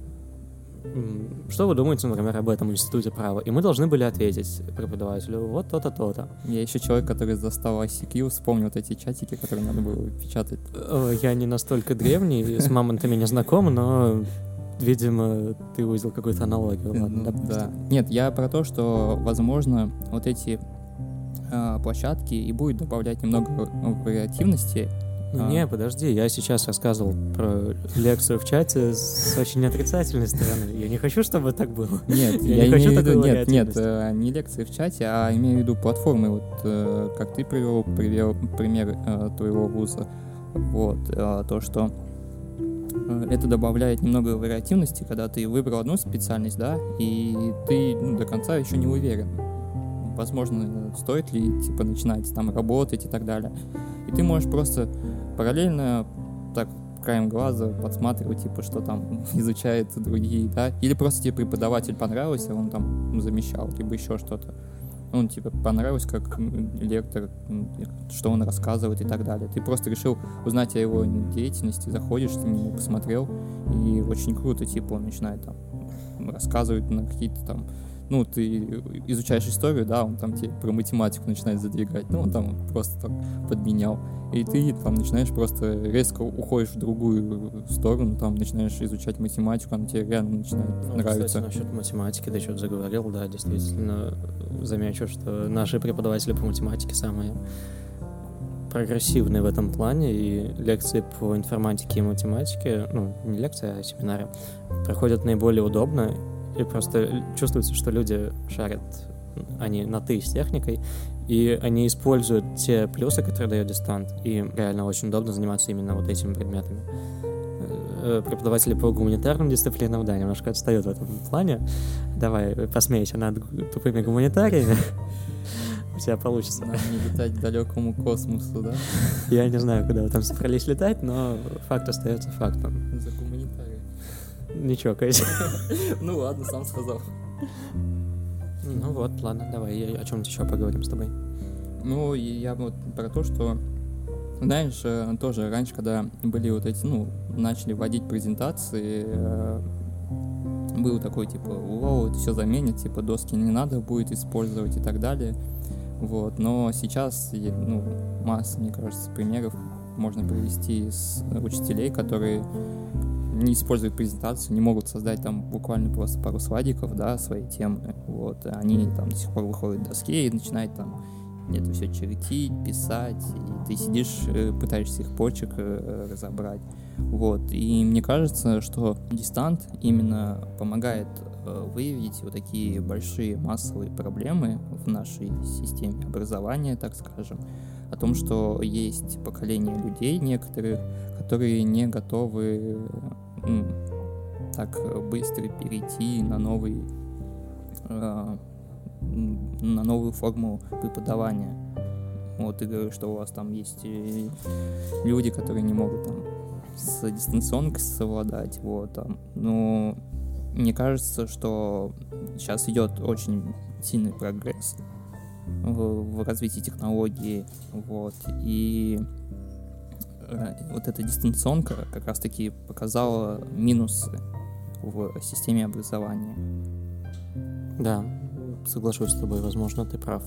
что вы думаете, например, об этом институте права? И мы должны были ответить преподавателю, вот то-то, то-то. Я еще человек, который застал ICQ, вспомнил вот эти чатики, которые надо было печатать. Э, Я не настолько древний, с мамонтами не знаком, но, видимо, ты увидел какую-то аналогию. Ладно, Ну, допустим. да. Нет, я про то, что, возможно, вот эти а, площадки и будет добавлять немного вариативности. Ну, А. Не, подожди, я сейчас рассказывал про лекцию в чате с очень отрицательной стороны. Я не хочу, чтобы так было. Нет, Я я, не хочу в виду, такой нет, нет, э, не лекции в чате, а имею в виду платформы, вот э, как ты привел, привел пример э, твоего вуза, вот, то, что это добавляет немного вариативности, когда ты выбрал одну специальность, да, и ты ну, до конца еще не уверен, возможно, стоит ли, типа, начинать там работать и так далее. И ты можешь просто параллельно так краем глаза подсматривать, типа, что там изучают другие, да, или просто тебе преподаватель понравился, он там замещал, либо еще что-то. Он типа понравилось, как лектор, что он рассказывает и так далее. Ты просто решил узнать о его деятельности, заходишь, ты нему посмотрел, и очень круто, типа, он начинает там рассказывать на какие-то там ну, ты изучаешь историю, да, он там тебе про математику начинает задвигать, ну, он там просто так подменял. И ты там начинаешь просто резко уходишь в другую сторону, там начинаешь изучать математику, она тебе реально начинает Ну, нравиться. Кстати, насчет математики ты что-то заговорил, да, действительно. Замечу, что наши преподаватели по математике самые прогрессивные в этом плане, и лекции по информатике и математике, ну, не лекции, а семинары, проходят наиболее удобно, и просто чувствуется, что люди шарят, они на «ты» с техникой, и они используют те плюсы, которые дает дистант, и реально очень удобно заниматься именно вот этими предметами. Э, Преподаватели по гуманитарным дисциплинам, да, немножко отстают в этом плане. Давай, посмейся над тупыми гуманитариями. У тебя получится. Надо не летать к далекому космосу, да? Я не знаю, куда вы там собрались летать, но факт остается фактом. За гуманитарий. Ничего, Катя. Ну ладно, сам сказал. Ну вот, ладно, давай о чем-нибудь еще поговорим с тобой. Ну, я вот про то, что, знаешь, э, тоже раньше, когда были вот эти, ну, начали вводить презентации, э, был такой, типа, вау, все заменит, типа, доски не надо будет использовать и так далее. Вот, но сейчас, ну, масса, мне кажется, примеров можно привести с учителей, которые не используют презентацию, не могут создать там буквально просто пару слайдиков, да, своей темы, вот, они там до сих пор выходят к доске и начинают там это все чертить, писать, и ты сидишь, э, пытаешься их почек э, разобрать, вот, и мне кажется, что дистант именно помогает э, выявить вот такие большие массовые проблемы в нашей системе образования, так скажем, о том, что есть поколение людей некоторых, которые не готовы так быстро перейти на новый э, на новую форму преподавания. Вот ты говоришь, что у вас там есть э, люди, которые не могут там с дистанционкой совладать, вот там. Но мне кажется, что сейчас идет очень сильный прогресс в, в развитии технологии, вот, и э, вот эта дистанционка как раз-таки показала минусы в системе образования. Да, соглашусь с тобой, возможно, ты прав.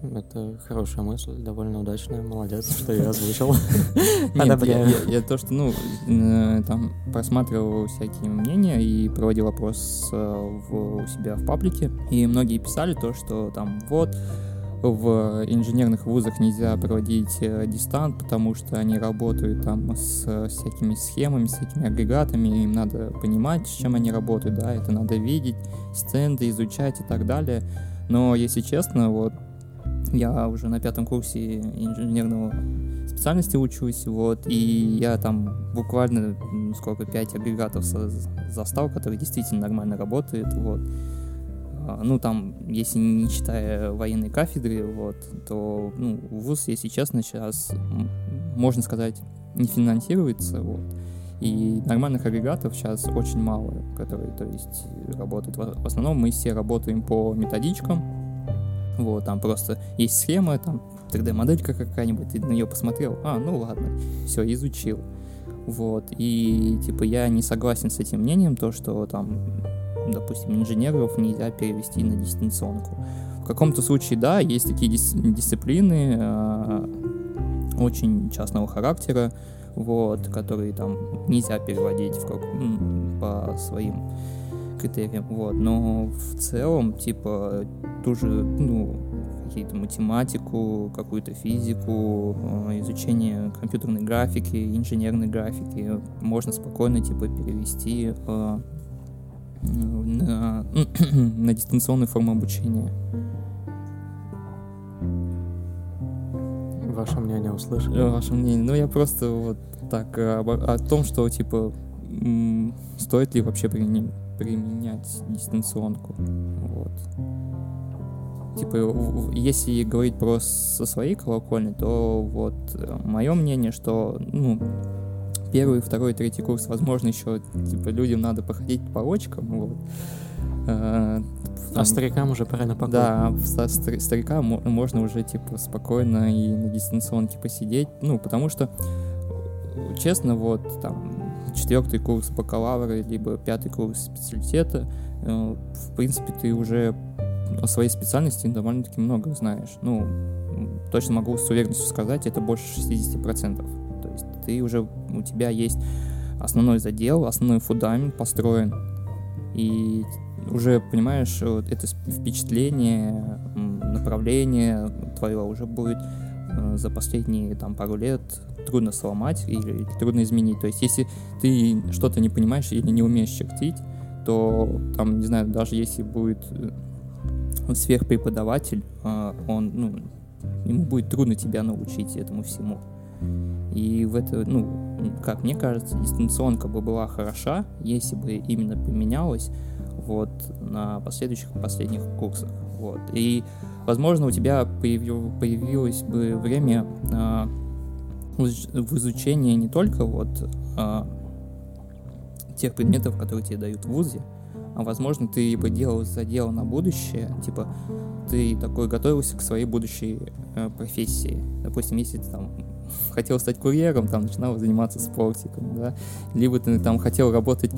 Это хорошая мысль, довольно удачная, молодец, что я озвучил. Нет, я, Одобряю. я- я то, что, ну, э, там просматривал всякие мнения и проводил опрос э, в, у себя в паблике, и многие писали то, что там вот в инженерных вузах нельзя проводить э, дистант, потому что они работают там с всякими схемами, с всякими агрегатами, им надо понимать, с чем они работают, да, это надо видеть, стенды изучать и так далее. Но, если честно, вот я уже на пятом курсе инженерного специальности учусь, вот, и я там буквально, сколько, пять агрегатов застал, которые действительно нормально работают, вот. А, ну, там, если не считая военной кафедры, вот, то, ну, вуз, если честно, сейчас, можно сказать, не финансируется, вот. И нормальных агрегатов сейчас очень мало, которые, то есть, работают. В основном мы все работаем по методичкам, вот, там просто есть схема, там 3D-моделька какая-нибудь, ты на нее посмотрел, а, ну ладно, все, изучил. Вот, и, типа, я не согласен с этим мнением, то, что там допустим, инженеров нельзя перевести на дистанционку. В каком-то случае, да, есть такие дис- дисциплины э, очень частного характера, вот, которые там нельзя переводить в как, по своим критериям, вот, но в целом, типа, ту же, ну, какие-то математику, какую-то физику, э, изучение компьютерной графики, инженерной графики можно спокойно, типа, перевести э, на, на дистанционную форму обучения. Ваше мнение услышали? Ваше мнение. Ну, я просто вот так э, об, о том, что, типа, стоит ли вообще применять, применять дистанционку. Вот. Типа, если говорить про со своей колокольни, то вот э, мое мнение, что, ну, первый, второй, третий курс, возможно, еще типа людям надо походить по очкам, вот. А, там, а старикам уже пора на покой. Да, старикам можно уже типа спокойно и на дистанционке посидеть, ну, потому что, честно, вот там четвертый курс бакалавра, либо пятый курс специалитета, э, в принципе, ты уже о своей специальности довольно-таки много знаешь. Ну, точно могу с уверенностью сказать, это больше 60% ты уже, у тебя есть основной задел, основной фундамент построен, и уже, понимаешь, вот это впечатление, направление твое уже будет э, за последние там пару лет трудно сломать или, или трудно изменить. То есть, если ты что-то не понимаешь или не умеешь чертить, то там, не знаю, даже если будет э, сверхпреподаватель, э, он, ну, ему будет трудно тебя научить этому всему. И в это, ну, как мне кажется, дистанционка бы была хороша, если бы именно поменялась вот на последующих последних курсах. Вот. И, возможно, у тебя появил, появилось бы время а, в изучении не только вот а, тех предметов, которые тебе дают в ВУЗе, а возможно, ты бы делал задел на будущее, типа ты такой готовился к своей будущей э, профессии. Допустим, если ты там хотел стать курьером, там начинал заниматься спортиком, да, либо ты там хотел работать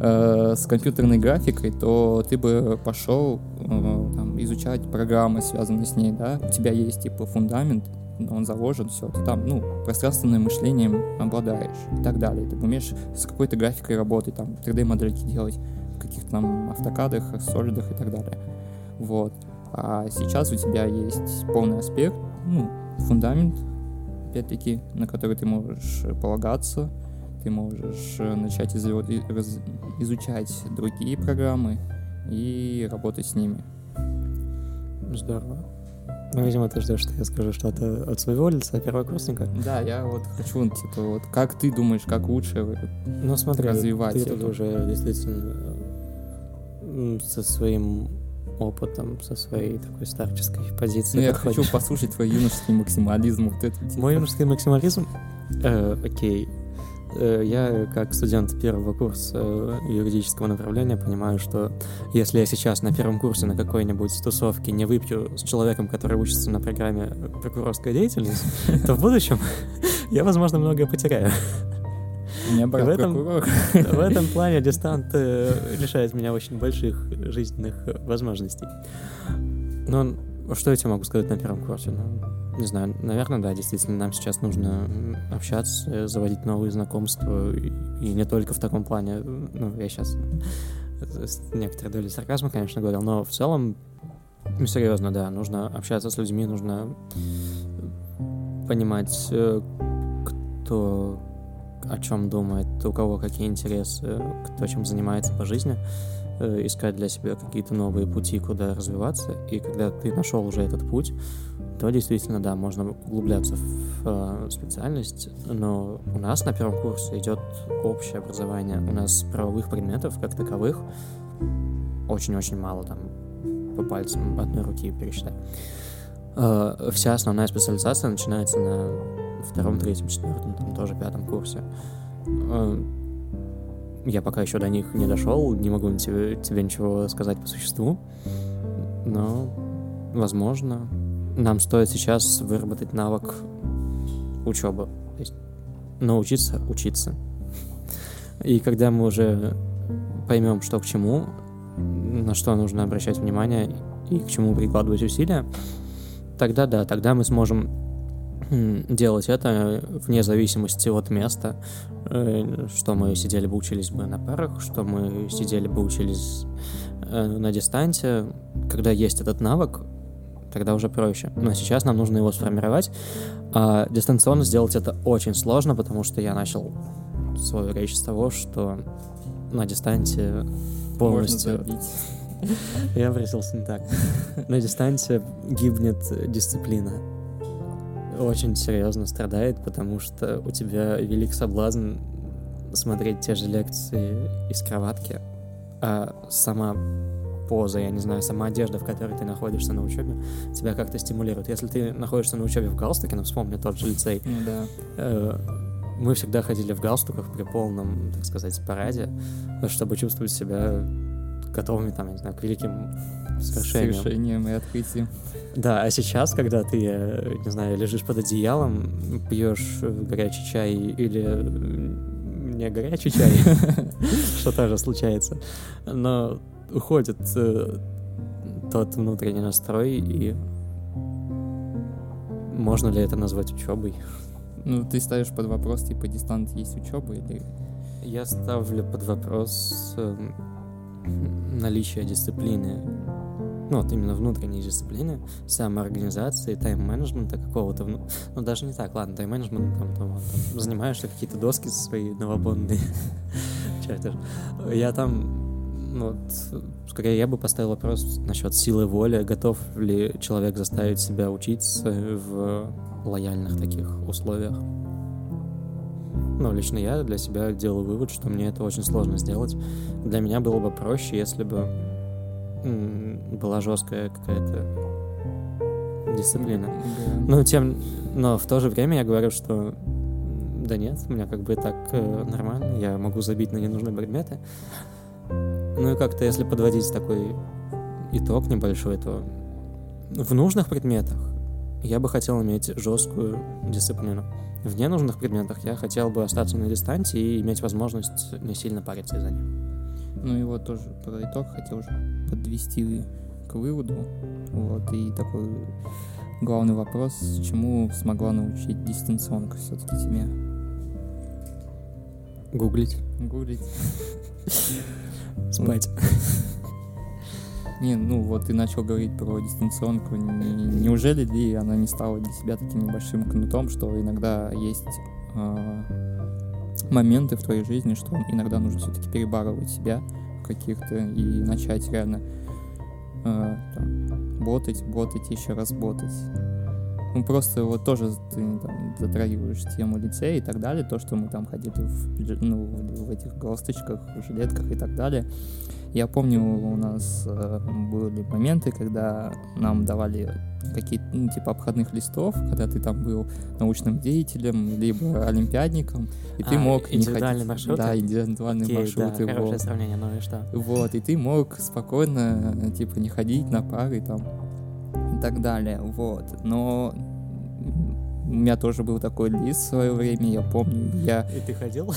э, с компьютерной графикой, то ты бы пошел э, там, изучать программы, связанные с ней, да, у тебя есть типа фундамент, он заложен, все, ты там, ну, пространственным мышлением обладаешь и так далее. Ты умеешь с какой-то графикой работать, там, 3D-модельки делать в каких-то там автокадах, солидах и так далее. Вот. А сейчас у тебя есть полный аспект, ну, фундамент, опять-таки, на который ты можешь полагаться, ты можешь э, начать изучать другие программы и работать с ними. Здорово. Ну, видимо, ты ждешь, что я скажу что-то от своего лица первокурсника. Да, я вот хочу, типа, вот как ты думаешь, как лучше ну, смотри, развивать ты это? уже действительно со своим опытом, со своей такой старческой позиции. Ну, я хочу послушать твой юношеский максимализм. Вот это, типа. Мой юношеский максимализм? Э, окей. Э, я, как студент первого курса э, юридического направления, понимаю, что если я сейчас на первом курсе на какой-нибудь тусовке не выпью с человеком, который учится на программе прокурорская деятельность, то в будущем я, возможно, многое потеряю. Не в этом, в этом плане дистант э, лишает меня очень больших жизненных возможностей. Но что я тебе могу сказать на первом курсе? Ну, не знаю, наверное, да, действительно, нам сейчас нужно общаться, заводить новые знакомства, и, не только в таком плане, ну, я сейчас с некоторой долей сарказма, конечно, говорил, но в целом Серьезно, да, нужно общаться с людьми, нужно понимать, э, кто о чем думает, у кого какие интересы, кто чем занимается по жизни, э, искать для себя какие-то новые пути, куда развиваться. И когда ты нашел уже этот путь, то действительно, да, можно углубляться в э, специальность, но у нас на первом курсе идет общее образование. У нас правовых предметов как таковых очень-очень мало, там по пальцам одной руки пересчитай. Э, вся основная специализация начинается на втором, третьем, четвертом, там тоже пятом курсе. Э, я пока еще до них не дошел, не могу тебе, тебе ничего сказать по существу, но, возможно, нам стоит сейчас выработать навык учебы, то есть научиться учиться. И когда мы уже поймем, что к чему, на что нужно обращать внимание и к чему прикладывать усилия, тогда да, тогда мы сможем делать это вне зависимости от места, э, что мы сидели бы учились бы на парах, что мы сидели бы учились э, на дистанте. Когда есть этот навык, тогда уже проще. Но сейчас нам нужно его сформировать. А дистанционно сделать это очень сложно, потому что я начал свою речь с того, что на дистанции полностью... Я выразился не так. На дистанции гибнет дисциплина. Очень серьезно страдает, потому что у тебя велик соблазн смотреть те же лекции из кроватки, а сама поза, я не знаю, сама одежда, в которой ты находишься на учебе, тебя как-то стимулирует. Если ты находишься на учебе в галстуке, ну, вспомни тот же лицей, ну, да. э, мы всегда ходили в галстуках при полном, так сказать, параде, чтобы чувствовать себя готовыми, там, я не знаю, к великим свершениям. Свершением и открытием. Да, а сейчас, когда ты, э, не знаю, лежишь под одеялом, пьешь горячий чай или не горячий чай, что тоже случается, но уходит э, тот внутренний настрой, и можно ли это назвать учебой? Ну, ты ставишь под вопрос, типа, дистант есть учеба или... Я ставлю под вопрос э, наличие дисциплины, ну, вот именно внутренней дисциплины, самоорганизации, тайм-менеджмента какого-то, ну, ну, даже не так, ладно, тайм-менеджмент, там, там, там, занимаешься какие-то доски свои новобонные, чертишь. Я там ну, вот, скорее я бы поставил вопрос насчет силы воли. Готов ли человек заставить себя учиться в лояльных таких условиях? Ну, лично я для себя делаю вывод, что мне это очень сложно сделать. Для меня было бы проще, если бы была жесткая какая-то дисциплина. Да. Но тем, но в то же время я говорю, что да нет, у меня как бы так э, нормально, я могу забить на ненужные предметы. Ну и как-то, если подводить такой итог небольшой, то в нужных предметах я бы хотел иметь жесткую дисциплину. В ненужных предметах я хотел бы остаться на дистанции и иметь возможность не сильно париться из-за них. Ну и вот тоже про итог хотел уже подвести к выводу. Вот, и такой главный вопрос, чему смогла научить дистанционка все-таки тебе? Гуглить. Гуглить. Спать. Не, ну вот ты начал говорить про дистанционку. Неужели ли она не стала для себя таким небольшим кнутом, что иногда есть э, моменты в твоей жизни, что иногда нужно все-таки перебарывать себя каких-то и начать реально э, там, ботать, ботать, еще раз ботать. Ну, просто вот тоже ты там, затрагиваешь тему лицея и так далее, то, что мы там ходили в, ну, в этих галстучках, в жилетках и так далее. Я помню, у нас э, были моменты, когда нам давали какие-то, ну, типа, обходных листов, когда ты там был научным деятелем, либо олимпиадником, и ты а, мог индивидуальные не ходить... маршруты? Да, индивидуальные Окей, маршруты. Да, хорошее вот. сравнение, ну и что? Вот, и ты мог спокойно, типа, не ходить на пары там и так далее, вот. Но у меня тоже был такой лист в свое время, я помню. Я, И ты ходил?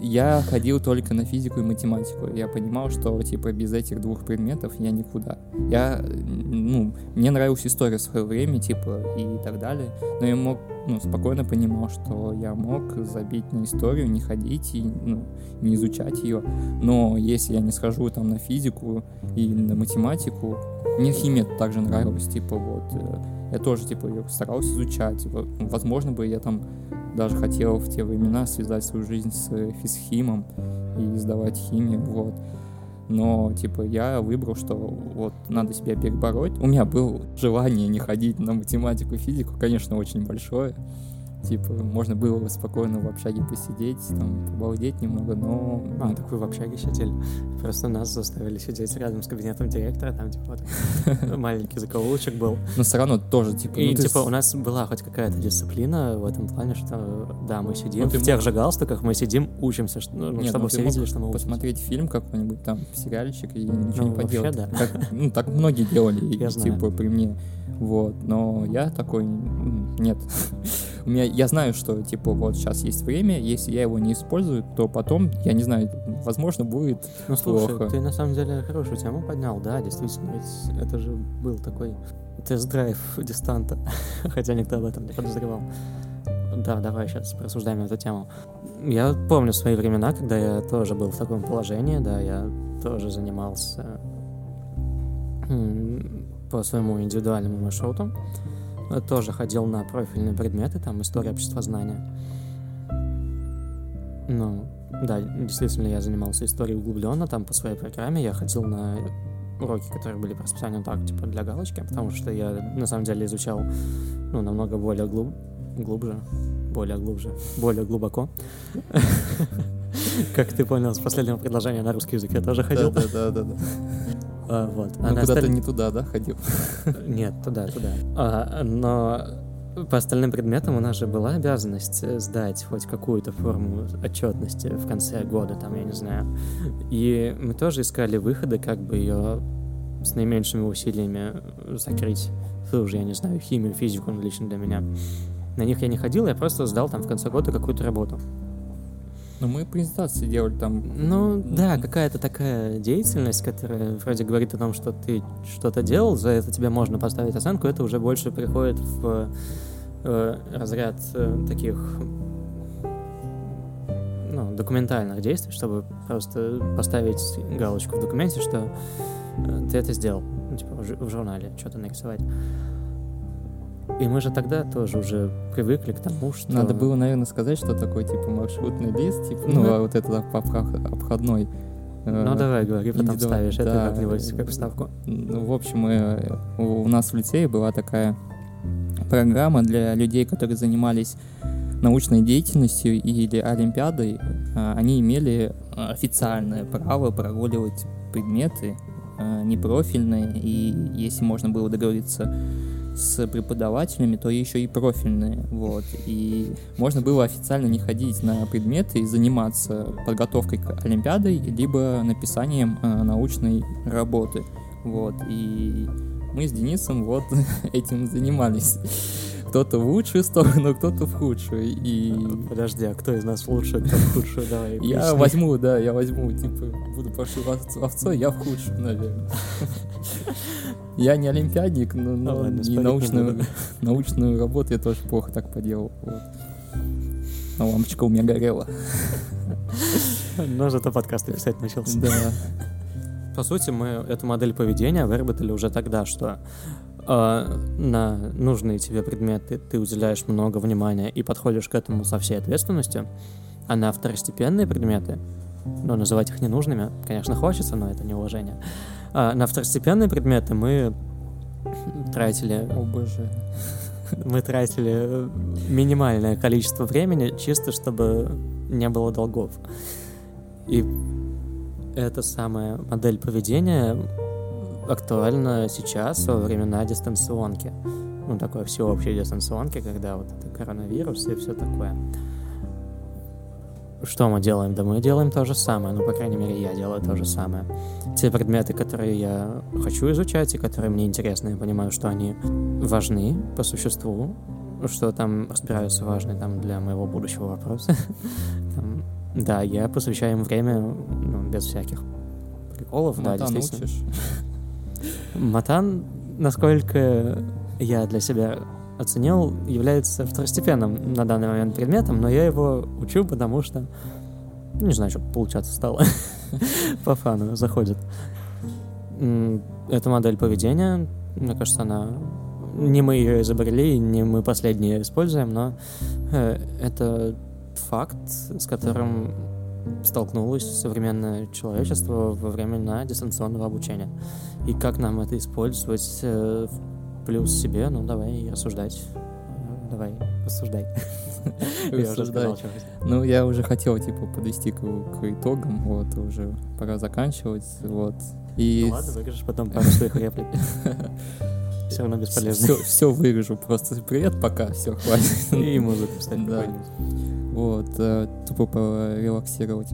я ходил только на физику и математику. Я понимал, что типа без этих двух предметов я никуда. Я, ну, мне нравилась история в свое время, типа, и так далее. Но я мог, ну, спокойно понимал, что я мог забить на историю, не ходить и, ну, не изучать ее. Но если я не схожу там на физику и на математику, мне химия также нравилась, типа, вот, э, я тоже, типа, ее старался изучать. Во- Возможно бы я там даже хотел в те времена связать свою жизнь с физхимом и сдавать химию, вот. Но, типа, я выбрал, что вот надо себя перебороть. У меня было желание не ходить на математику физику, конечно, очень большое. Типа, можно было бы спокойно в общаге посидеть, там, побалдеть немного, но... А, так вы в общаге сидели. Просто нас заставили сидеть рядом с кабинетом директора, там, типа, вот маленький закоулочек был. Но все равно тоже, типа... И, ну, типа, с- у нас была хоть какая-то дисциплина в этом плане, что, да, мы сидим Ну, в тех мог- же галстуках, мы сидим, учимся, что- ну, Нет, чтобы ну, все видели, что мы учимся. посмотреть фильм какой-нибудь там, сериальчик, и ничего Ну, не вообще, поделать. да. Как, ну, так многие делали, и, Я знаю. типа, при мне. Вот, но я такой, нет. У меня, я знаю, что, типа, вот сейчас есть время, если я его не использую, то потом, я не знаю, возможно, будет Ну, слушай, плохо. ты на самом деле хорошую тему поднял, да, действительно, ведь это же был такой тест-драйв дистанта, хотя никто об этом не подозревал. Да, давай сейчас просуждаем эту тему. Я помню свои времена, когда я тоже был в таком положении, да, я тоже занимался по своему индивидуальному маршруту, тоже ходил на профильные предметы, там, история обществознания. Ну, да, действительно, я занимался историей углубленно, там по своей программе я ходил на уроки, которые были по расписанию так, типа, для галочки, потому что я, на самом деле, изучал, ну, намного более глуб... глубже, более глубже, более глубоко. Как ты понял с последнего предложения на русский язык, я тоже ходил. Да, да, да, да. А, Вот. А Ну, куда-то осталь- не туда, да, ходил? Нет, туда, туда. А, но по остальным предметам у нас же была обязанность э, сдать хоть какую-то форму отчетности в конце года, там, я не знаю. И мы тоже искали выходы, как бы ее с наименьшими усилиями закрыть. Ту же, я не знаю, химию, физику, ну, лично для меня. На них я не ходил, я просто сдал там в конце года какую-то работу. Ну, мы презентации делали там. Ну, да, какая-то такая деятельность, которая вроде говорит о том, что ты что-то делал, за это тебе можно поставить оценку, это уже больше приходит в э, разряд э, таких ну, документальных действий, чтобы просто поставить галочку в документе, что э, ты это сделал, ну, типа в, жу- в журнале что-то нарисовать. И мы же тогда тоже уже привыкли к тому, что... Надо было, наверное, сказать, что такое, типа, маршрутный лист, типа, ну, Ну, а вот этот обход- обходной. э, Ну, давай, говори, потом ставишь это да, как-нибудь как э, вставку. Ну, в общем, э, у нас в лицее была такая программа для людей, которые занимались научной деятельностью или олимпиадой. А, Они имели официальное право прогуливать предметы непрофильные, и если можно было договориться с преподавателями, то еще и профильные, вот, и можно было официально не ходить на предметы и заниматься подготовкой к олимпиаде, либо написанием э, научной работы, вот, и мы с Денисом вот этим занимались. Кто-то в лучшую сторону, кто-то в худшую, и Подожди, а кто из нас в лучшую, кто в худшую? Давай. я возьму, да, я возьму, типа, буду пошел овцой, я в худшую, наверное. Я не олимпиадник, но, но ладно, и научную, научную работу я тоже плохо так поделал. Вот. Но лампочка у меня горела. Но зато подкасты писать начался. Да. По сути, мы эту модель поведения выработали уже тогда, что на нужные тебе предметы ты уделяешь много внимания и подходишь к этому со всей ответственностью, а на второстепенные предметы, ну, называть их ненужными, конечно, хочется, но это неуважение. А на второстепенные предметы мы тратили О боже. мы тратили минимальное количество времени, чисто чтобы не было долгов. И эта самая модель поведения актуальна сейчас, во времена дистанционки. Ну, такой всеобщей дистанционки, когда вот это коронавирус и все такое. Что мы делаем? Да мы делаем то же самое. Ну, по крайней мере, я делаю то же самое. Те предметы, которые я хочу изучать и которые мне интересны, я понимаю, что они важны по существу, что там разбираются важные там для моего будущего вопроса. Там, да, я посвящаю им время ну, без всяких приколов, да, Матан действительно. учишь? Матан, насколько я для себя оценил, является второстепенным на данный момент предметом, но я его учу, потому что, ну, не знаю, что получаться стало. По фану заходит. Это модель поведения, мне кажется, она... Не мы ее изобрели, не мы последние используем, но э, это факт, с которым столкнулось современное человечество во времена дистанционного обучения. И как нам это использовать э, в плюс себе, ну давай рассуждать. Э, Давай, рассуждай. Ну, я уже хотел, типа, подвести к, к итогам, вот, уже пора заканчивать, вот. И Ну ладно, вырежешь потом пару своих реплик. Все равно бесполезно. все, все вырежу, просто привет, пока, все, хватит. И музыку вставь Да. Вот, э, тупо порелаксировать.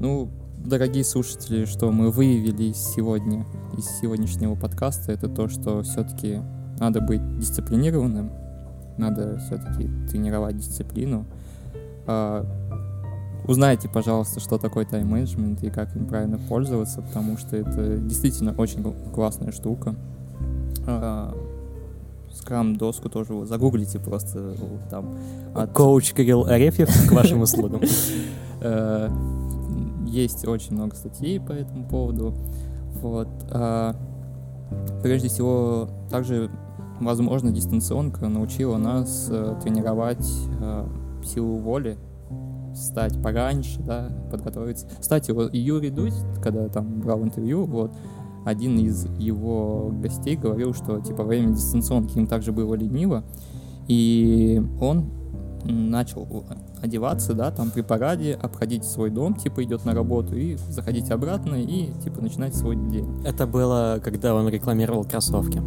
Ну, дорогие слушатели, что мы выявили сегодня из сегодняшнего подкаста, это то, что все-таки надо быть дисциплинированным, надо все-таки тренировать дисциплину. А, Узнайте, пожалуйста, что такое тайм-менеджмент и как им правильно пользоваться, потому что это действительно очень классная штука. Скрам доску тоже вы загуглите просто вот там от Коуч Кирилл Арефьев к вашим услугам. Э, Есть очень много статей по этому поводу. Вот. а, Прежде всего, также, возможно, дистанционка научила нас э, тренировать э, силу воли, встать пораньше, да, подготовиться. Кстати, вот Юрий Дудь, когда там брал интервью, вот, один из его гостей говорил, что, типа, во время дистанционки им также было лениво, и он начал одеваться, да, там при параде, обходить свой дом, типа идет на работу и заходить обратно и типа начинать свой день. Это было, когда он рекламировал кроссовки.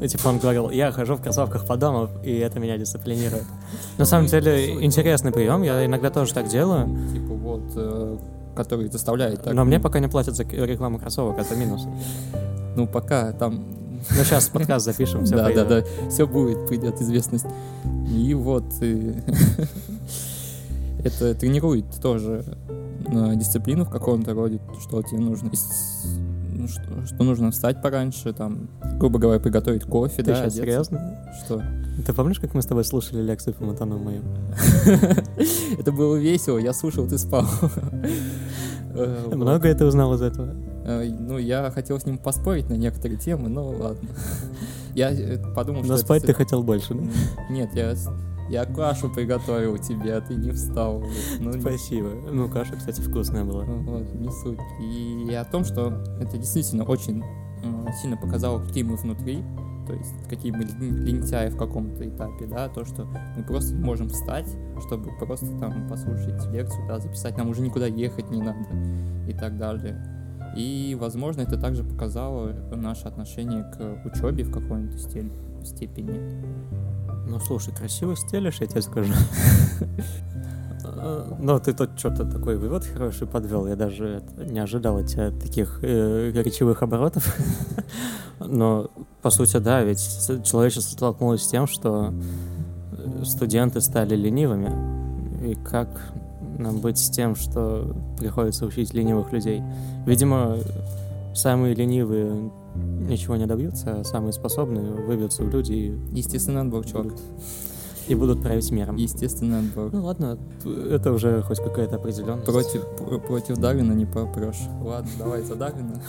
И, типа он говорил, я хожу в кроссовках по дому, и это меня дисциплинирует. На самом деле, интересный прием, я иногда тоже так делаю, Типа вот, э, который заставляет так. но мне пока не платят за рекламу кроссовок, это минус. Ну пока там. Ну, сейчас подкаст запишем, все да, да, да, все будет, придет известность. И вот и это тренирует тоже э, дисциплину в каком-то роде, что тебе нужно, ну, что, что нужно встать пораньше, там, грубо говоря, приготовить кофе, Ты да, сейчас одеться. серьезно? Что? Ты помнишь, как мы с тобой слушали лекцию по Матану мою? Это было весело, я слушал, ты спал. Э. Много ты узнал из этого? Э, Ну, я хотел с ним поспорить на некоторые темы, но ладно. Я э, подумал, что... Но это спать ты хотел больше, да? Нет, я, я кашу приготовил тебе, а ты не встал. Ну, Спасибо. Ну, каша, кстати, вкусная была. вот, не суть. И о том, что это действительно очень м, сильно показало, какие мы внутри, то есть какие мы лен- лентяи в каком-то этапе, да, то, что мы просто можем встать, чтобы просто там послушать лекцию, да, записать, нам уже никуда ехать не надо и так далее. И, возможно, это также показало наше отношение к учебе в какой-то стель- степени. Ну, слушай, красиво стелишь, я тебе скажу. Ну, ты тут что-то такой вывод хороший подвел. Я даже не ожидал от тебя таких э, речевых оборотов. Но, по сути, да, ведь человечество столкнулось с тем, что э, студенты стали ленивыми. И как нам быть с тем, что приходится учить ленивых людей? Видимо, самые ленивые ничего не добьются, а самые способные выбьются в люди и Естественный отбор, чувак. и будут править миром. Естественный отбор. Ну ладно, это уже хоть какая-то определенность. Против, пр- против Дарвина не попрешь. Ладно, давай за Дарвина.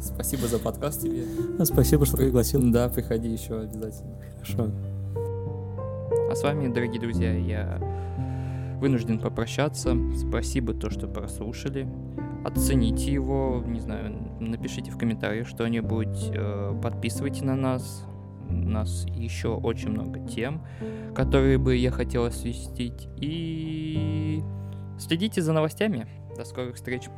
Спасибо за подкаст тебе. А, Спасибо, что пригласил. Да, приходи еще обязательно. Хорошо. А с вами, дорогие друзья, я вынужден попрощаться. Спасибо то, что прослушали. Оцените его, не знаю, напишите в комментариях что-нибудь, э, подписывайте на нас. У нас еще очень много тем, которые бы я хотел освестить. И следите за новостями. До скорых встреч.